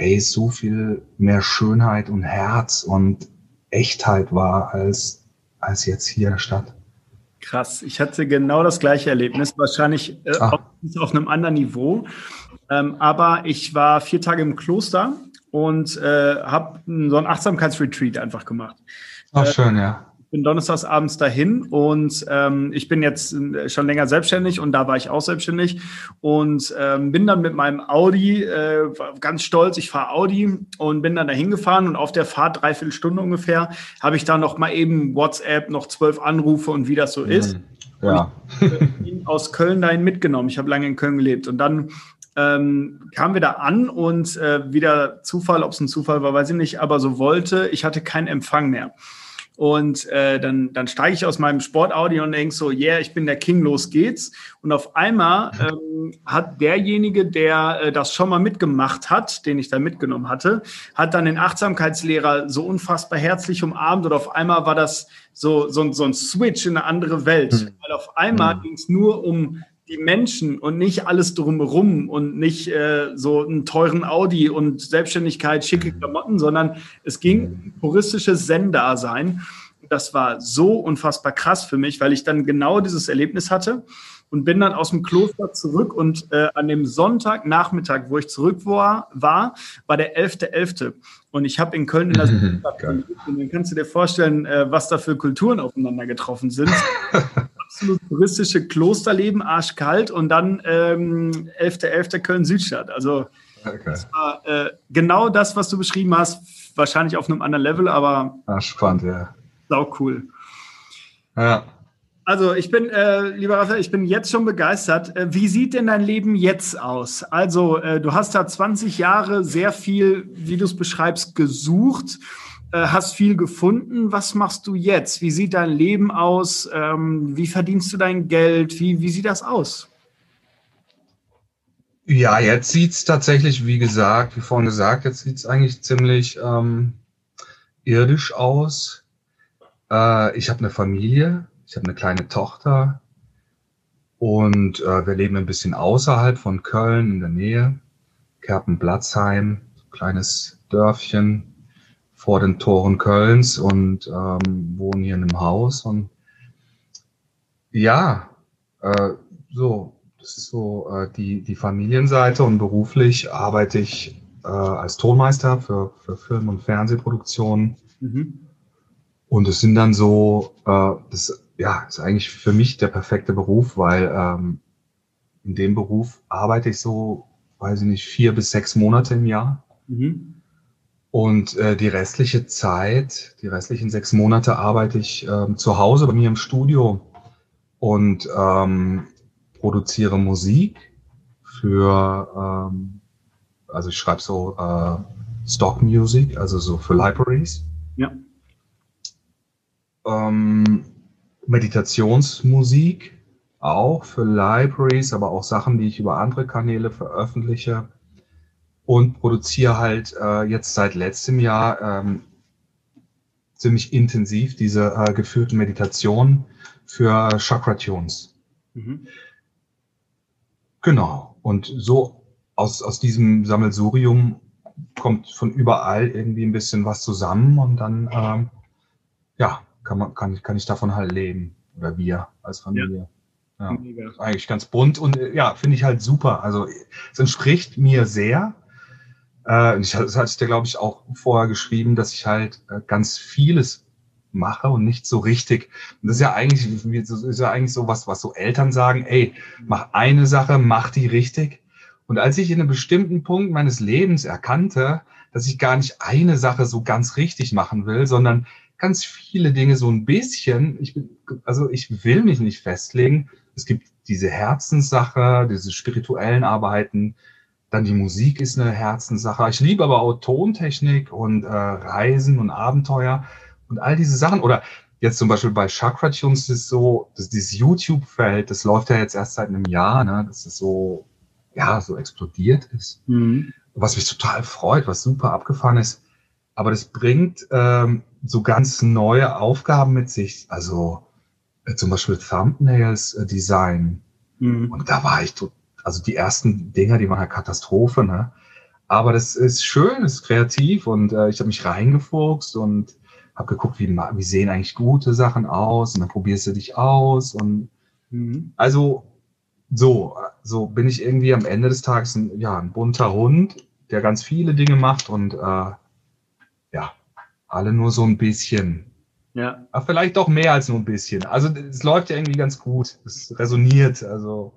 ey, so viel mehr Schönheit und Herz und Echtheit war als, als jetzt hier in der Stadt. Krass, ich hatte genau das gleiche Erlebnis, wahrscheinlich äh, auf, auf, einem anderen Niveau. Ähm, aber ich war vier Tage im Kloster und äh, habe so ein Achtsamkeitsretreat einfach gemacht. Ach, schön, ja bin donnerstags abends dahin und ähm, ich bin jetzt äh, schon länger selbstständig und da war ich auch selbstständig und ähm, bin dann mit meinem Audi äh, ganz stolz, ich fahre Audi und bin dann dahin gefahren und auf der Fahrt dreiviertel Stunde ungefähr habe ich da noch mal eben WhatsApp noch zwölf Anrufe und wie das so ist. Mhm. Ja. Ich aus Köln dahin mitgenommen. Ich habe lange in Köln gelebt und dann ähm, kamen wir da an und äh, wieder Zufall, ob es ein Zufall war, weiß ich nicht, aber so wollte, ich hatte keinen Empfang mehr. Und äh, dann, dann steige ich aus meinem Sportaudi und denke so, yeah, ich bin der King, los geht's. Und auf einmal ähm, hat derjenige, der äh, das schon mal mitgemacht hat, den ich da mitgenommen hatte, hat dann den Achtsamkeitslehrer so unfassbar herzlich umarmt und auf einmal war das so, so, so ein Switch in eine andere Welt. Mhm. Weil auf einmal mhm. ging es nur um die Menschen und nicht alles drumherum und nicht äh, so einen teuren Audi und Selbstständigkeit, schicke Klamotten, sondern es ging um puristisches Zen-Dasein. Das war so unfassbar krass für mich, weil ich dann genau dieses Erlebnis hatte und bin dann aus dem Kloster zurück und äh, an dem Sonntagnachmittag, wo ich zurück war, war, war der 11.11. .11. Und ich habe in Köln in der Stadt gelebt und dann kannst du dir vorstellen, äh, was da für Kulturen aufeinander getroffen sind. absolut touristische Klosterleben, arschkalt und dann ähm, 11.11. Köln-Südstadt. Also okay. das war äh, genau das, was du beschrieben hast, wahrscheinlich auf einem anderen Level, aber ah, spannend, ja. Sau cool. Ja. Also ich bin, äh, lieber Raphael, ich bin jetzt schon begeistert. Äh, wie sieht denn dein Leben jetzt aus? Also äh, du hast da 20 Jahre sehr viel, wie du es beschreibst, gesucht hast viel gefunden. Was machst du jetzt? Wie sieht dein Leben aus? Ähm, wie verdienst du dein Geld? Wie, wie sieht das aus? Ja, jetzt sieht es tatsächlich, wie gesagt, wie vorhin gesagt, jetzt sieht es eigentlich ziemlich ähm, irdisch aus. Äh, ich habe eine Familie, ich habe eine kleine Tochter und äh, wir leben ein bisschen außerhalb von Köln in der Nähe. Kerpen-Blatzheim, kleines Dörfchen, vor den Toren Kölns und ähm, wohne hier in einem Haus. Und ja, äh, so, das ist so äh, die, die Familienseite und beruflich arbeite ich äh, als Tonmeister für, für Film- und Fernsehproduktionen. Mhm. Und es sind dann so, äh, das ja, ist eigentlich für mich der perfekte Beruf, weil ähm, in dem Beruf arbeite ich so, weiß ich nicht, vier bis sechs Monate im Jahr. Mhm. Und äh, die restliche Zeit, die restlichen sechs Monate arbeite ich ähm, zu Hause bei mir im Studio und ähm, produziere Musik für, ähm, also ich schreibe so äh, Stock Music, also so für Libraries. Ja. Ähm, Meditationsmusik auch für Libraries, aber auch Sachen, die ich über andere Kanäle veröffentliche und produziere halt äh, jetzt seit letztem Jahr ähm, ziemlich intensiv diese äh, geführten Meditationen für Chakra Tunes. Mhm. Genau. Und so aus, aus diesem Sammelsurium kommt von überall irgendwie ein bisschen was zusammen und dann ähm, ja, kann man, kann, kann ich davon halt leben. Oder wir als Familie. Ja. ja. Eigentlich ganz bunt und äh, ja, finde ich halt super. Also es entspricht mir sehr. Äh, ich, das hatte ich dir, glaube ich, auch vorher geschrieben, dass ich halt äh, ganz vieles mache und nicht so richtig. Das ist ja eigentlich, ist ja eigentlich so was, was so Eltern sagen, ey, mach eine Sache, mach die richtig. Und als ich in einem bestimmten Punkt meines Lebens erkannte, dass ich gar nicht eine Sache so ganz richtig machen will, sondern ganz viele Dinge so ein bisschen, ich bin, also ich will mich nicht festlegen. Es gibt diese Herzenssache, diese spirituellen Arbeiten, dann die Musik ist eine Herzenssache. Ich liebe aber auch Tontechnik und äh, Reisen und Abenteuer und all diese Sachen. Oder jetzt zum Beispiel bei Chakra Tunes ist so, dass dieses YouTube-Feld, das läuft ja jetzt erst seit einem Jahr, ne, dass es so, ja, so explodiert ist. Mhm. Was mich total freut, was super abgefahren ist. Aber das bringt ähm, so ganz neue Aufgaben mit sich. Also äh, zum Beispiel Thumbnails äh, Design. Mhm. Und da war ich total also die ersten Dinger, die waren eine Katastrophe, ne? Aber das ist schön, ist kreativ und äh, ich habe mich reingefuchst und habe geguckt, wie, wie sehen eigentlich gute Sachen aus und dann probierst du dich aus und mhm. also so, so bin ich irgendwie am Ende des Tages ein, ja, ein bunter Hund, der ganz viele Dinge macht und äh, ja, alle nur so ein bisschen. Ja. Aber vielleicht auch mehr als nur ein bisschen. Also es läuft ja irgendwie ganz gut. Es resoniert. Also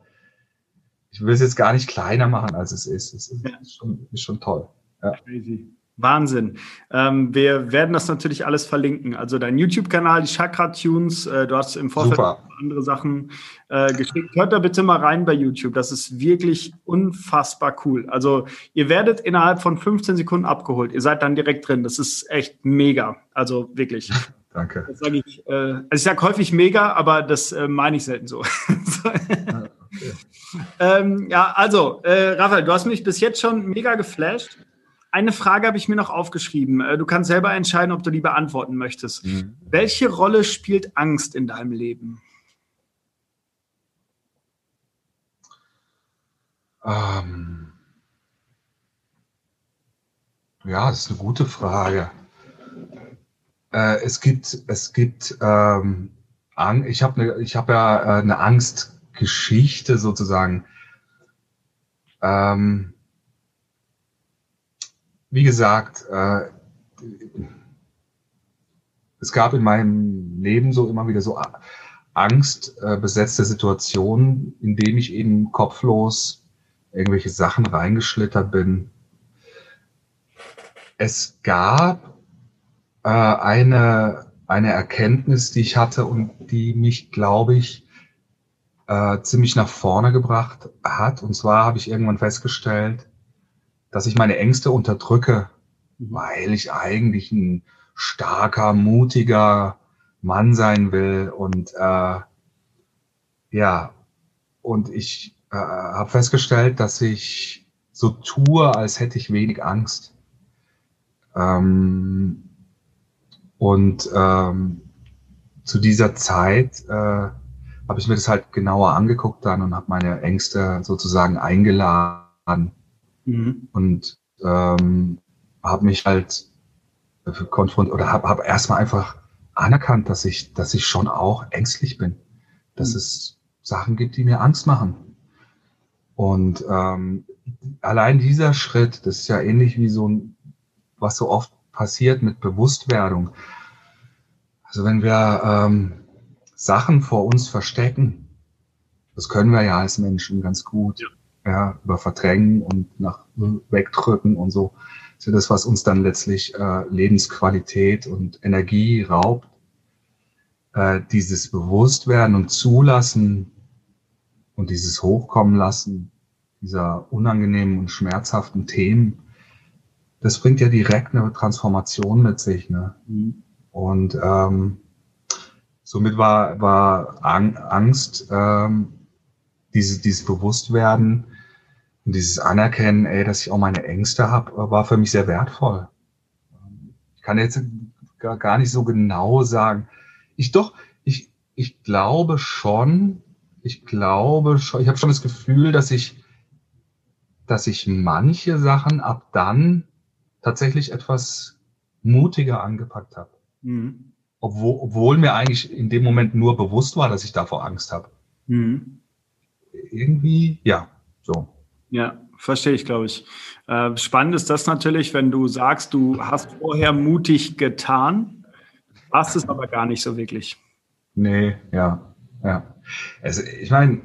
ich will es jetzt gar nicht kleiner machen, als es ist. Es ist, ja. schon, ist schon toll. Ja. Crazy. Wahnsinn. Ähm, wir werden das natürlich alles verlinken. Also dein YouTube-Kanal, die Chakra-Tunes, äh, du hast im Vorfeld andere Sachen äh, geschickt. Hört da bitte mal rein bei YouTube. Das ist wirklich unfassbar cool. Also ihr werdet innerhalb von 15 Sekunden abgeholt. Ihr seid dann direkt drin. Das ist echt mega. Also wirklich. Danke. Das sag ich, äh, also ich sage häufig mega, aber das äh, meine ich selten so. ähm, ja, also, äh, Raphael, du hast mich bis jetzt schon mega geflasht. Eine Frage habe ich mir noch aufgeschrieben. Äh, du kannst selber entscheiden, ob du die beantworten möchtest. Mhm. Welche Rolle spielt Angst in deinem Leben? Ähm ja, das ist eine gute Frage. Äh, es gibt, es gibt, ähm, ich habe eine, ich habe ja äh, eine Angstgeschichte sozusagen. Ähm, wie gesagt, äh, es gab in meinem Leben so immer wieder so angstbesetzte äh, Situationen, in denen ich eben kopflos irgendwelche Sachen reingeschlittert bin. Es gab äh, eine, eine Erkenntnis, die ich hatte und die mich, glaube ich, äh, ziemlich nach vorne gebracht hat. Und zwar habe ich irgendwann festgestellt, dass ich meine Ängste unterdrücke, mhm. weil ich eigentlich ein starker, mutiger Mann sein will und äh, ja, und ich äh, habe festgestellt, dass ich so tue, als hätte ich wenig Angst. Ähm, und ähm, zu dieser Zeit äh, habe ich mir das halt genauer angeguckt dann und habe meine Ängste sozusagen eingeladen Mhm. Und ähm, habe mich halt konfrontiert oder habe hab erstmal einfach anerkannt, dass ich, dass ich schon auch ängstlich bin. Dass mhm. es Sachen gibt, die mir Angst machen. Und ähm, allein dieser Schritt, das ist ja ähnlich wie so ein, was so oft passiert mit Bewusstwerdung. Also wenn wir ähm, Sachen vor uns verstecken, das können wir ja als Menschen ganz gut. Ja ja, über Verdrängen und nach wegdrücken und so. Das ist ja das, was uns dann letztlich äh, Lebensqualität und Energie raubt. Äh, dieses Bewusstwerden und Zulassen und dieses Hochkommen lassen dieser unangenehmen und schmerzhaften Themen, das bringt ja direkt eine Transformation mit sich. Ne? Mhm. Und ähm, somit war, war Angst, ähm, dieses, dieses Bewusstwerden, und dieses Anerkennen, ey, dass ich auch meine Ängste habe, war für mich sehr wertvoll. Ich kann jetzt gar nicht so genau sagen. Ich doch, ich, ich glaube schon, ich glaube schon, ich habe schon das Gefühl, dass ich, dass ich manche Sachen ab dann tatsächlich etwas mutiger angepackt habe. Mhm. Obwohl, obwohl mir eigentlich in dem Moment nur bewusst war, dass ich davor Angst habe. Mhm. Irgendwie, ja, so. Ja, verstehe ich, glaube ich. Äh, spannend ist das natürlich, wenn du sagst, du hast vorher mutig getan, warst es aber gar nicht so wirklich. Nee, ja, ja. Also ich meine,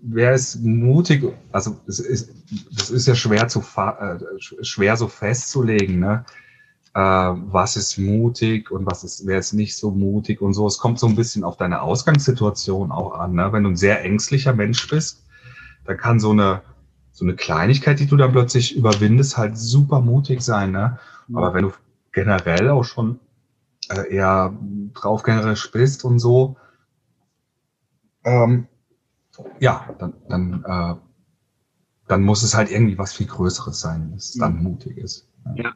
wer ist mutig, also es ist, das ist ja schwer zu äh, schwer so festzulegen, ne? Äh, was ist mutig und was ist, wer ist nicht so mutig und so. Es kommt so ein bisschen auf deine Ausgangssituation auch an. Ne? Wenn du ein sehr ängstlicher Mensch bist, dann kann so eine so eine Kleinigkeit, die du dann plötzlich überwindest, halt super mutig sein. Ne? Aber wenn du generell auch schon äh, eher draufgängerisch bist und so, ähm, ja, dann, dann, äh, dann muss es halt irgendwie was viel Größeres sein, dass es dann mutig ist. Ja. ja.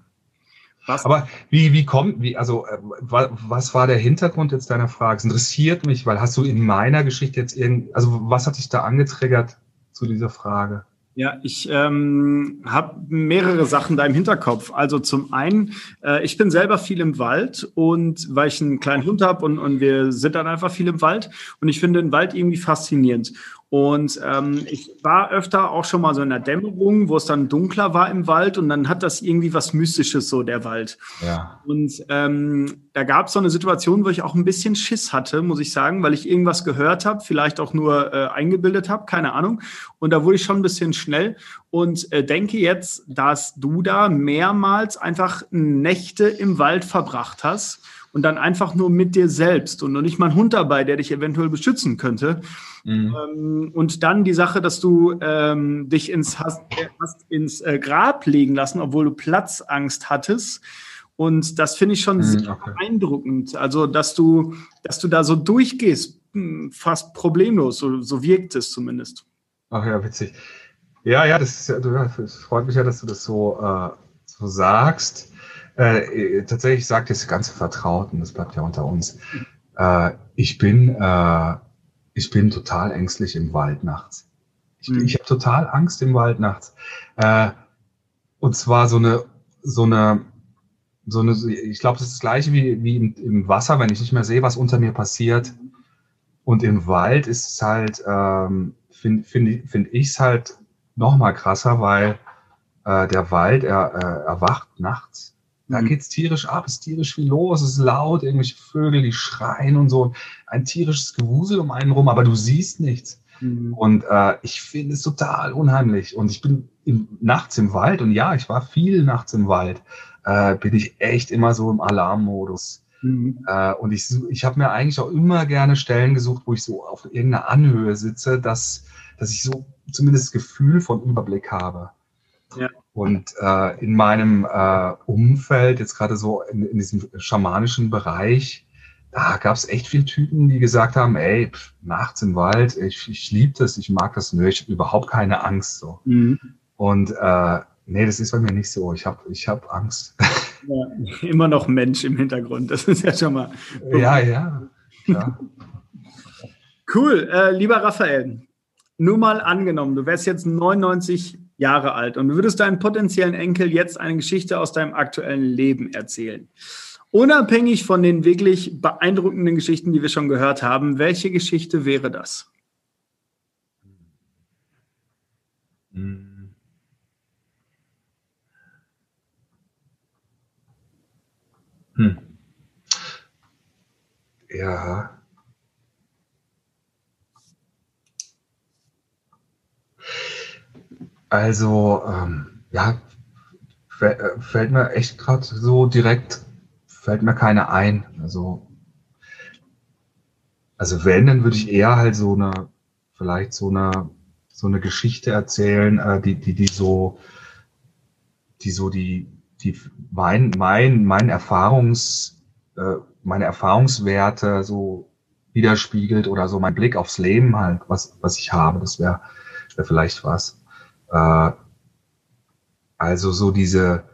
Was? Aber wie, wie kommt, wie, also, äh, was war der Hintergrund jetzt deiner Frage? Es interessiert mich, weil hast du in meiner Geschichte jetzt irgend, also was hat dich da angetriggert zu dieser Frage? Ja, ich ähm, habe mehrere Sachen da im Hinterkopf. Also zum einen, äh, ich bin selber viel im Wald und weil ich einen kleinen Hund habe und, und wir sind dann einfach viel im Wald und ich finde den Wald irgendwie faszinierend. Und ähm, ich war öfter auch schon mal so in der Dämmerung, wo es dann dunkler war im Wald und dann hat das irgendwie was Mystisches, so der Wald. Ja. Und ähm, da gab es so eine Situation, wo ich auch ein bisschen Schiss hatte, muss ich sagen, weil ich irgendwas gehört habe, vielleicht auch nur äh, eingebildet habe, keine Ahnung. Und da wurde ich schon ein bisschen schnell und äh, denke jetzt, dass du da mehrmals einfach Nächte im Wald verbracht hast und dann einfach nur mit dir selbst und noch nicht mal ein Hund dabei, der dich eventuell beschützen könnte. Mhm. Ähm, und dann die Sache, dass du ähm, dich ins, hast, hast ins äh, Grab legen lassen, obwohl du Platzangst hattest. Und das finde ich schon mhm, sehr okay. beeindruckend. Also, dass du, dass du da so durchgehst, hm, fast problemlos, so, so wirkt es zumindest. Ach ja, witzig. Ja, ja, das, ist das freut mich ja, dass du das so, äh, so sagst. Äh, tatsächlich sagt das ganze Vertrauten, das bleibt ja unter uns. Äh, ich bin, äh, ich bin total ängstlich im Wald nachts. Ich, mhm. ich habe total Angst im Wald nachts. Äh, und zwar so eine, so eine, so eine, ich glaube, das ist das gleiche wie, wie im, im, Wasser, wenn ich nicht mehr sehe, was unter mir passiert. Und im Wald ist es halt, ähm, finde find, find ich es halt noch mal krasser, weil äh, der Wald, er, äh, erwacht nachts da mhm. geht's tierisch ab, ist tierisch viel los, es ist laut, irgendwelche Vögel, die schreien und so. Ein tierisches Gewusel um einen rum, aber du siehst nichts. Mhm. Und äh, ich finde es total unheimlich. Und ich bin im, nachts im Wald und ja, ich war viel nachts im Wald, äh, bin ich echt immer so im Alarmmodus. Mhm. Äh, und ich, ich habe mir eigentlich auch immer gerne Stellen gesucht, wo ich so auf irgendeiner Anhöhe sitze, dass, dass ich so zumindest das Gefühl von Überblick habe. Ja. Und äh, in meinem äh, Umfeld, jetzt gerade so in, in, diesem schamanischen Bereich, da gab es echt viele Typen, die gesagt haben, ey, pff, nachts im Wald, ich, ich liebe das, ich mag das, nö, ich habe überhaupt keine Angst. So. Mhm. Und äh, nee, das ist bei mir nicht so. Ich habe ich hab Angst. Ja, immer noch Mensch im Hintergrund, das ist ja schon mal. Ja, ja. Klar. Cool, äh, lieber Raphael, nur mal angenommen, du wärst jetzt 99 Jahre alt und du würdest deinen potenziellen Enkel jetzt eine Geschichte aus deinem aktuellen Leben erzählen. Unabhängig von den wirklich beeindruckenden Geschichten, die wir schon gehört haben, welche Geschichte wäre das? Hm. hm. Ja. Also, ähm, ja, äh, fällt mir echt gerade so direkt, fällt mir keine ein. Also, also wenn, dann würde ich eher halt so eine, vielleicht so eine, so eine Geschichte erzählen, äh, die, die, die so, die so die, die mein, mein, mein Erfahrungs, äh, meine Erfahrungswerte so widerspiegelt oder so mein Blick aufs Leben halt, was, was ich habe. Das wäre wär vielleicht was. Äh, also so diese,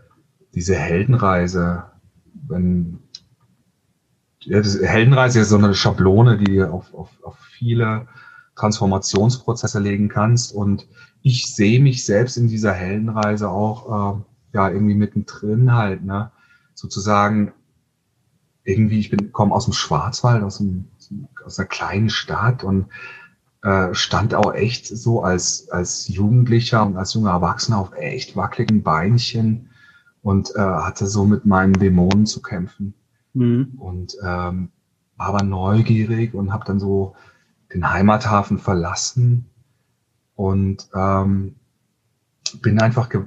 diese Heldenreise, wenn ja, Heldenreise ist so eine Schablone, die auf, auf, auf viele Transformationsprozesse legen kannst. Und ich sehe mich selbst in dieser Heldenreise auch äh, ja irgendwie mittendrin halt, ne? Sozusagen irgendwie, ich bin komme aus dem Schwarzwald, aus, einem, aus einer kleinen Stadt und äh, stand auch echt so als, als Jugendlicher und als junger Erwachsener auf echt wackeligen Beinchen und äh, hatte so mit meinen Dämonen zu kämpfen. Mhm. Und ähm, war aber neugierig und habe dann so den Heimathafen verlassen und ähm, bin einfach ge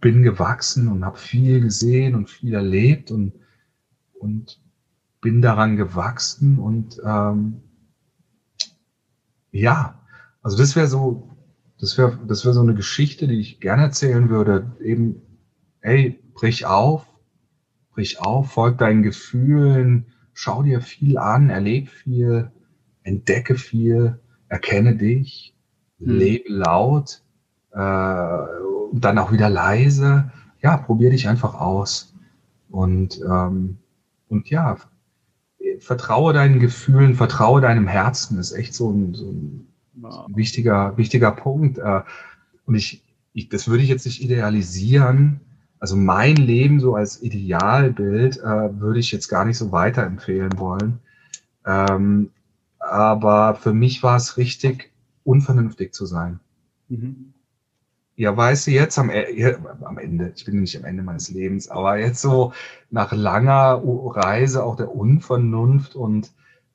bin gewachsen und habe viel gesehen und viel erlebt und und bin daran gewachsen und ähm, ja, also das wäre so, das wäre das wäre so eine Geschichte, die ich gerne erzählen würde. Eben, ey, brich auf, brich auf, folg deinen Gefühlen, schau dir viel an, erleb viel, entdecke viel, erkenne dich, hm. lebe laut, äh, und dann auch wieder leise. Ja, probier dich einfach aus. Und, ähm, und ja, vertraue deinen Gefühlen, vertraue deinem Herzen, ist echt so ein, so ein wow. wichtiger, wichtiger Punkt. Äh, und ich, ich, das würde ich jetzt nicht idealisieren. Also mein Leben so als Idealbild äh, würde ich jetzt gar nicht so weiterempfehlen wollen. Ähm, aber für mich war es richtig, unvernünftig zu sein. Mhm. Ja, weißt du, jetzt am, e, am Ende, ich bin nicht am Ende meines Lebens, aber jetzt so nach langer Reise auch der Unvernunft und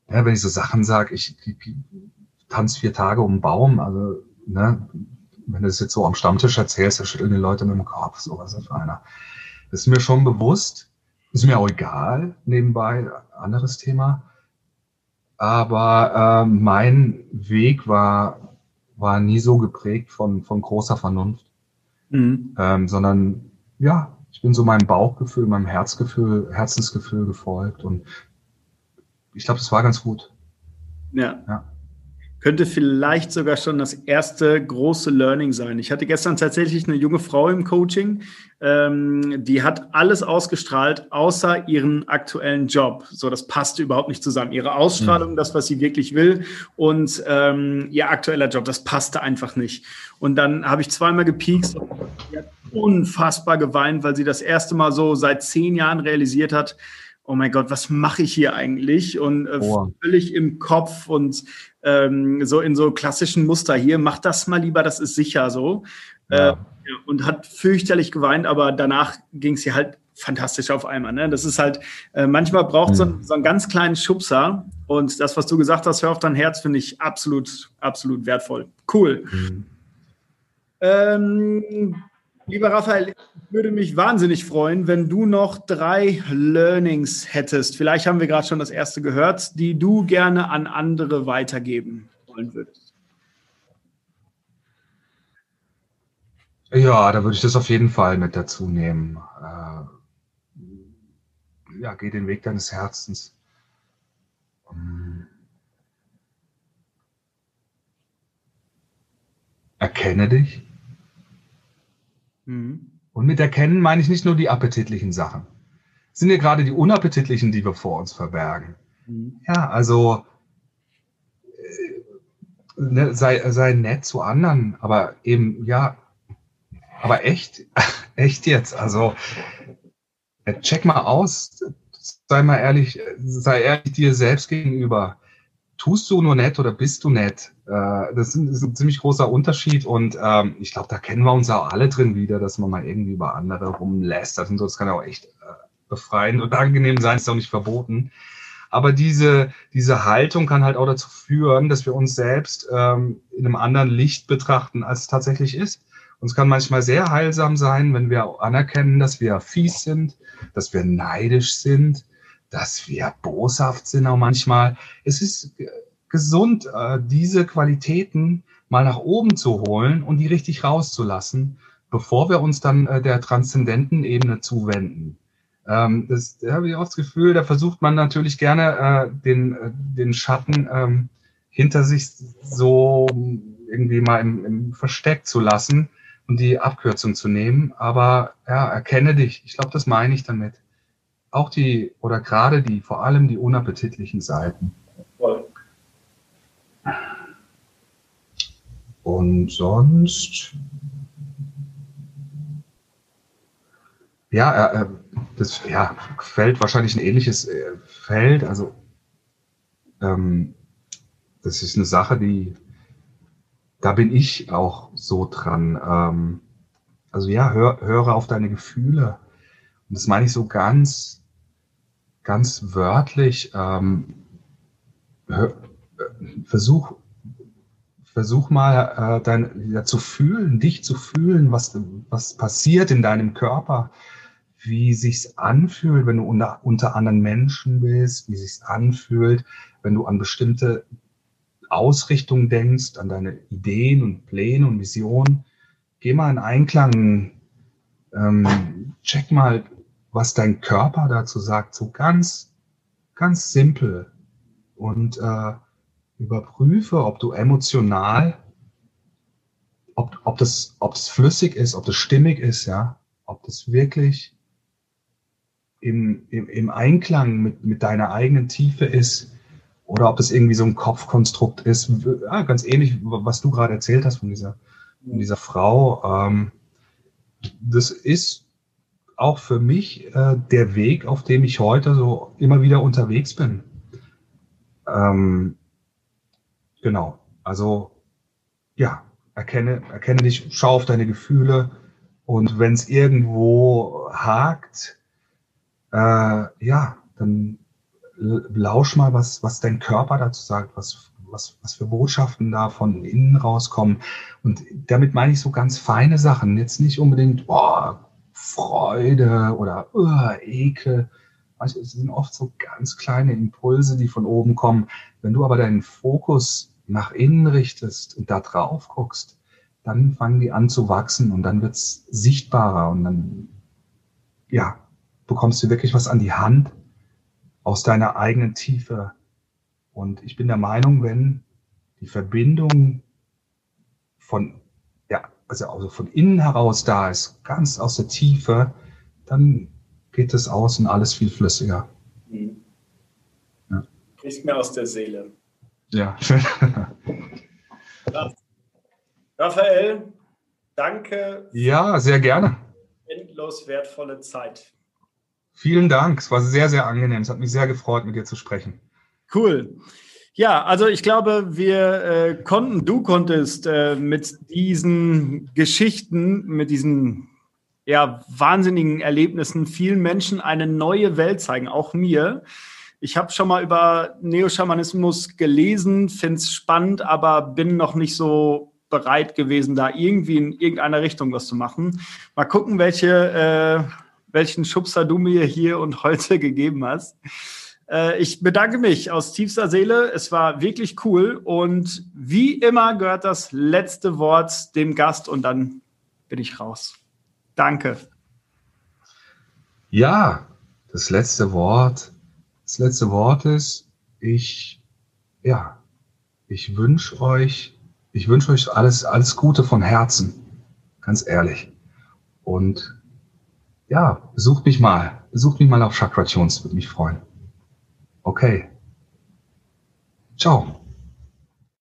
ja, wenn ich so Sachen sage, ich, ich, ich tanze vier Tage um den Baum, also, ne, wenn du es jetzt so am Stammtisch erzählst, da schütteln die Leute mit dem Kopf, so was ist einer. Das ist mir schon bewusst, ist mir auch egal, nebenbei, anderes Thema. Aber äh, mein Weg war, war nie so geprägt von, von großer Vernunft, mhm. ähm, sondern ja, ich bin so meinem Bauchgefühl, meinem Herzgefühl, Herzensgefühl gefolgt und ich glaube, das war ganz gut. Ja. ja könnte vielleicht sogar schon das erste große Learning sein. Ich hatte gestern tatsächlich eine junge Frau im Coaching, ähm, die hat alles ausgestrahlt, außer ihren aktuellen Job. So, das passte überhaupt nicht zusammen. Ihre Ausstrahlung, mhm. das, was sie wirklich will, und ähm, ihr aktueller Job, das passte einfach nicht. Und dann habe ich zweimal gepiekst und sie hat unfassbar geweint, weil sie das erste Mal so seit zehn Jahren realisiert hat, oh mein Gott, was mache ich hier eigentlich? Und äh, oh. völlig im Kopf und ähm, so in so klassischen Muster hier, mach das mal lieber, das ist sicher so. Ja. Äh, und hat fürchterlich geweint, aber danach ging es ihr halt fantastisch auf einmal. Ne? Das ist halt, äh, manchmal braucht mhm. so, ein, so einen ganz kleinen Schubser und das, was du gesagt hast, hör auf dein Herz, finde ich absolut, absolut wertvoll. Cool. Mhm. Ähm, Lieber Raphael, ich würde mich wahnsinnig freuen, wenn du noch drei Learnings hättest. Vielleicht haben wir gerade schon das erste gehört, die du gerne an andere weitergeben wollen würdest. Ja, da würde ich das auf jeden Fall mit dazu nehmen. Äh, ja, geh den Weg deines Herzens. Erkenne dich Mhm. Und mit erkennen meine ich nicht nur die appetitlichen Sachen. Es sind ja gerade die unappetitlichen, die wir vor uns verbergen. Mhm. Ja, also äh, ne, sei, sei nett zu anderen, aber eben, ja, aber echt, echt jetzt. Also äh, check mal aus, sei mal ehrlich, sei ehrlich dir selbst gegenüber tust du nur nett oder bist du nett? Äh, das, ist ein ziemlich großer Unterschied und ähm, ich glaube, da kennen wir uns auch alle drin wieder, dass man mal irgendwie über andere rumlästert und so. Das kann ja auch echt äh, befreiend und angenehm sein, ist auch nicht verboten. Aber diese, diese Haltung kann halt auch dazu führen, dass wir uns selbst ähm, in einem anderen Licht betrachten, als es tatsächlich ist. Und es kann manchmal sehr heilsam sein, wenn wir anerkennen, dass wir fies sind, dass wir neidisch sind, dass wir boshaft sind auch manchmal. Es ist gesund, äh, diese Qualitäten mal nach oben zu holen und die richtig rauszulassen, bevor wir uns dann äh, der transzendenten Ebene zuwenden. Ähm, das da habe ich auch das Gefühl, da versucht man natürlich gerne äh, den, den Schatten ähm, hinter sich so irgendwie mal im, im Versteck zu lassen und die Abkürzung zu nehmen. Aber ja, erkenne dich. Ich glaube, das meine ich damit auch die oder gerade die, vor allem die unappetitlichen Seiten. Und sonst, ja, äh, das ja, fällt wahrscheinlich ein ähnliches äh, Feld. Also, ähm, das ist eine Sache, die, da bin ich auch so dran. Ähm, also ja, hör, höre auf deine Gefühle. Und das meine ich so ganz ganz wörtlich, ähm, versuch, versuch mal äh, dein, ja, zu fühlen, dich zu fühlen, was, was passiert in deinem Körper, wie sich's anfühlt, wenn du unter, unter anderen Menschen bist, wie sich's anfühlt, wenn du an bestimmte Ausrichtungen denkst, an deine Ideen und Pläne und Visionen. Geh mal in Einklang, ähm, check mal, was dein Körper dazu sagt, so ganz, ganz simpel. Und äh, überprüfe, ob du emotional, ob, ob, das, ob das flüssig ist, ob das stimmig ist, ja, ob das wirklich im, im, im Einklang mit, mit deiner eigenen Tiefe ist oder ob das irgendwie so ein Kopfkonstrukt ist. Ja, ganz ähnlich, was du gerade erzählt hast von dieser, von dieser Frau. Ähm, das ist auch für mich äh, der Weg, auf dem ich heute so immer wieder unterwegs bin. Ähm, genau. Also ja, erkenne, erkenne dich, schau auf deine Gefühle und wenn es irgendwo hakt, äh, ja, dann lausch mal, was, was dein Körper dazu sagt, was, was, was für Botschaften da von innen rauskommen. Und damit meine ich so ganz feine Sachen. Jetzt nicht unbedingt, boah, Freude oder oh, Ekel. Manche sind oft so ganz kleine Impulse, die von oben kommen. Wenn du aber deinen Fokus nach innen richtest und da drauf guckst, dann fangen die an zu wachsen und dann wird's sichtbarer und dann, ja, bekommst du wirklich was an die Hand aus deiner eigenen Tiefe. Und ich bin der Meinung, wenn die Verbindung von, also, also von innen heraus da ist, ganz aus der Tiefe, dann geht es außen alles viel flüssiger. Mhm. Ja. Nicht mehr aus der Seele. Ja, schön. Raphael, danke. Ja, sehr gerne. Endlos wertvolle Zeit. Vielen Dank. Es war sehr, sehr angenehm. Es hat mich sehr gefreut, mit dir zu sprechen. Cool. Ja, also ich glaube, wir äh, konnten, du konntest äh, mit diesen Geschichten, mit diesen ja, wahnsinnigen Erlebnissen vielen Menschen eine neue Welt zeigen, auch mir. Ich habe schon mal über Neoschamanismus gelesen, finde es spannend, aber bin noch nicht so bereit gewesen, da irgendwie in irgendeiner Richtung was zu machen. Mal gucken, welche, äh, welchen Schubser du mir hier und heute gegeben hast. Äh, ich bedanke mich aus tiefster Seele. Es war wirklich cool. Und wie immer gehört das letzte Wort dem Gast und dann bin ich raus. Danke. Ja, das letzte Wort. Das letzte Wort ist, ich, ja, ich wünsche euch ich wünsche euch alles, alles Gute von Herzen. Ganz ehrlich. Und ja, besucht mich mal. Besucht mich mal auf Chakra Tunes. Würde mich freuen. Okay. Ciao.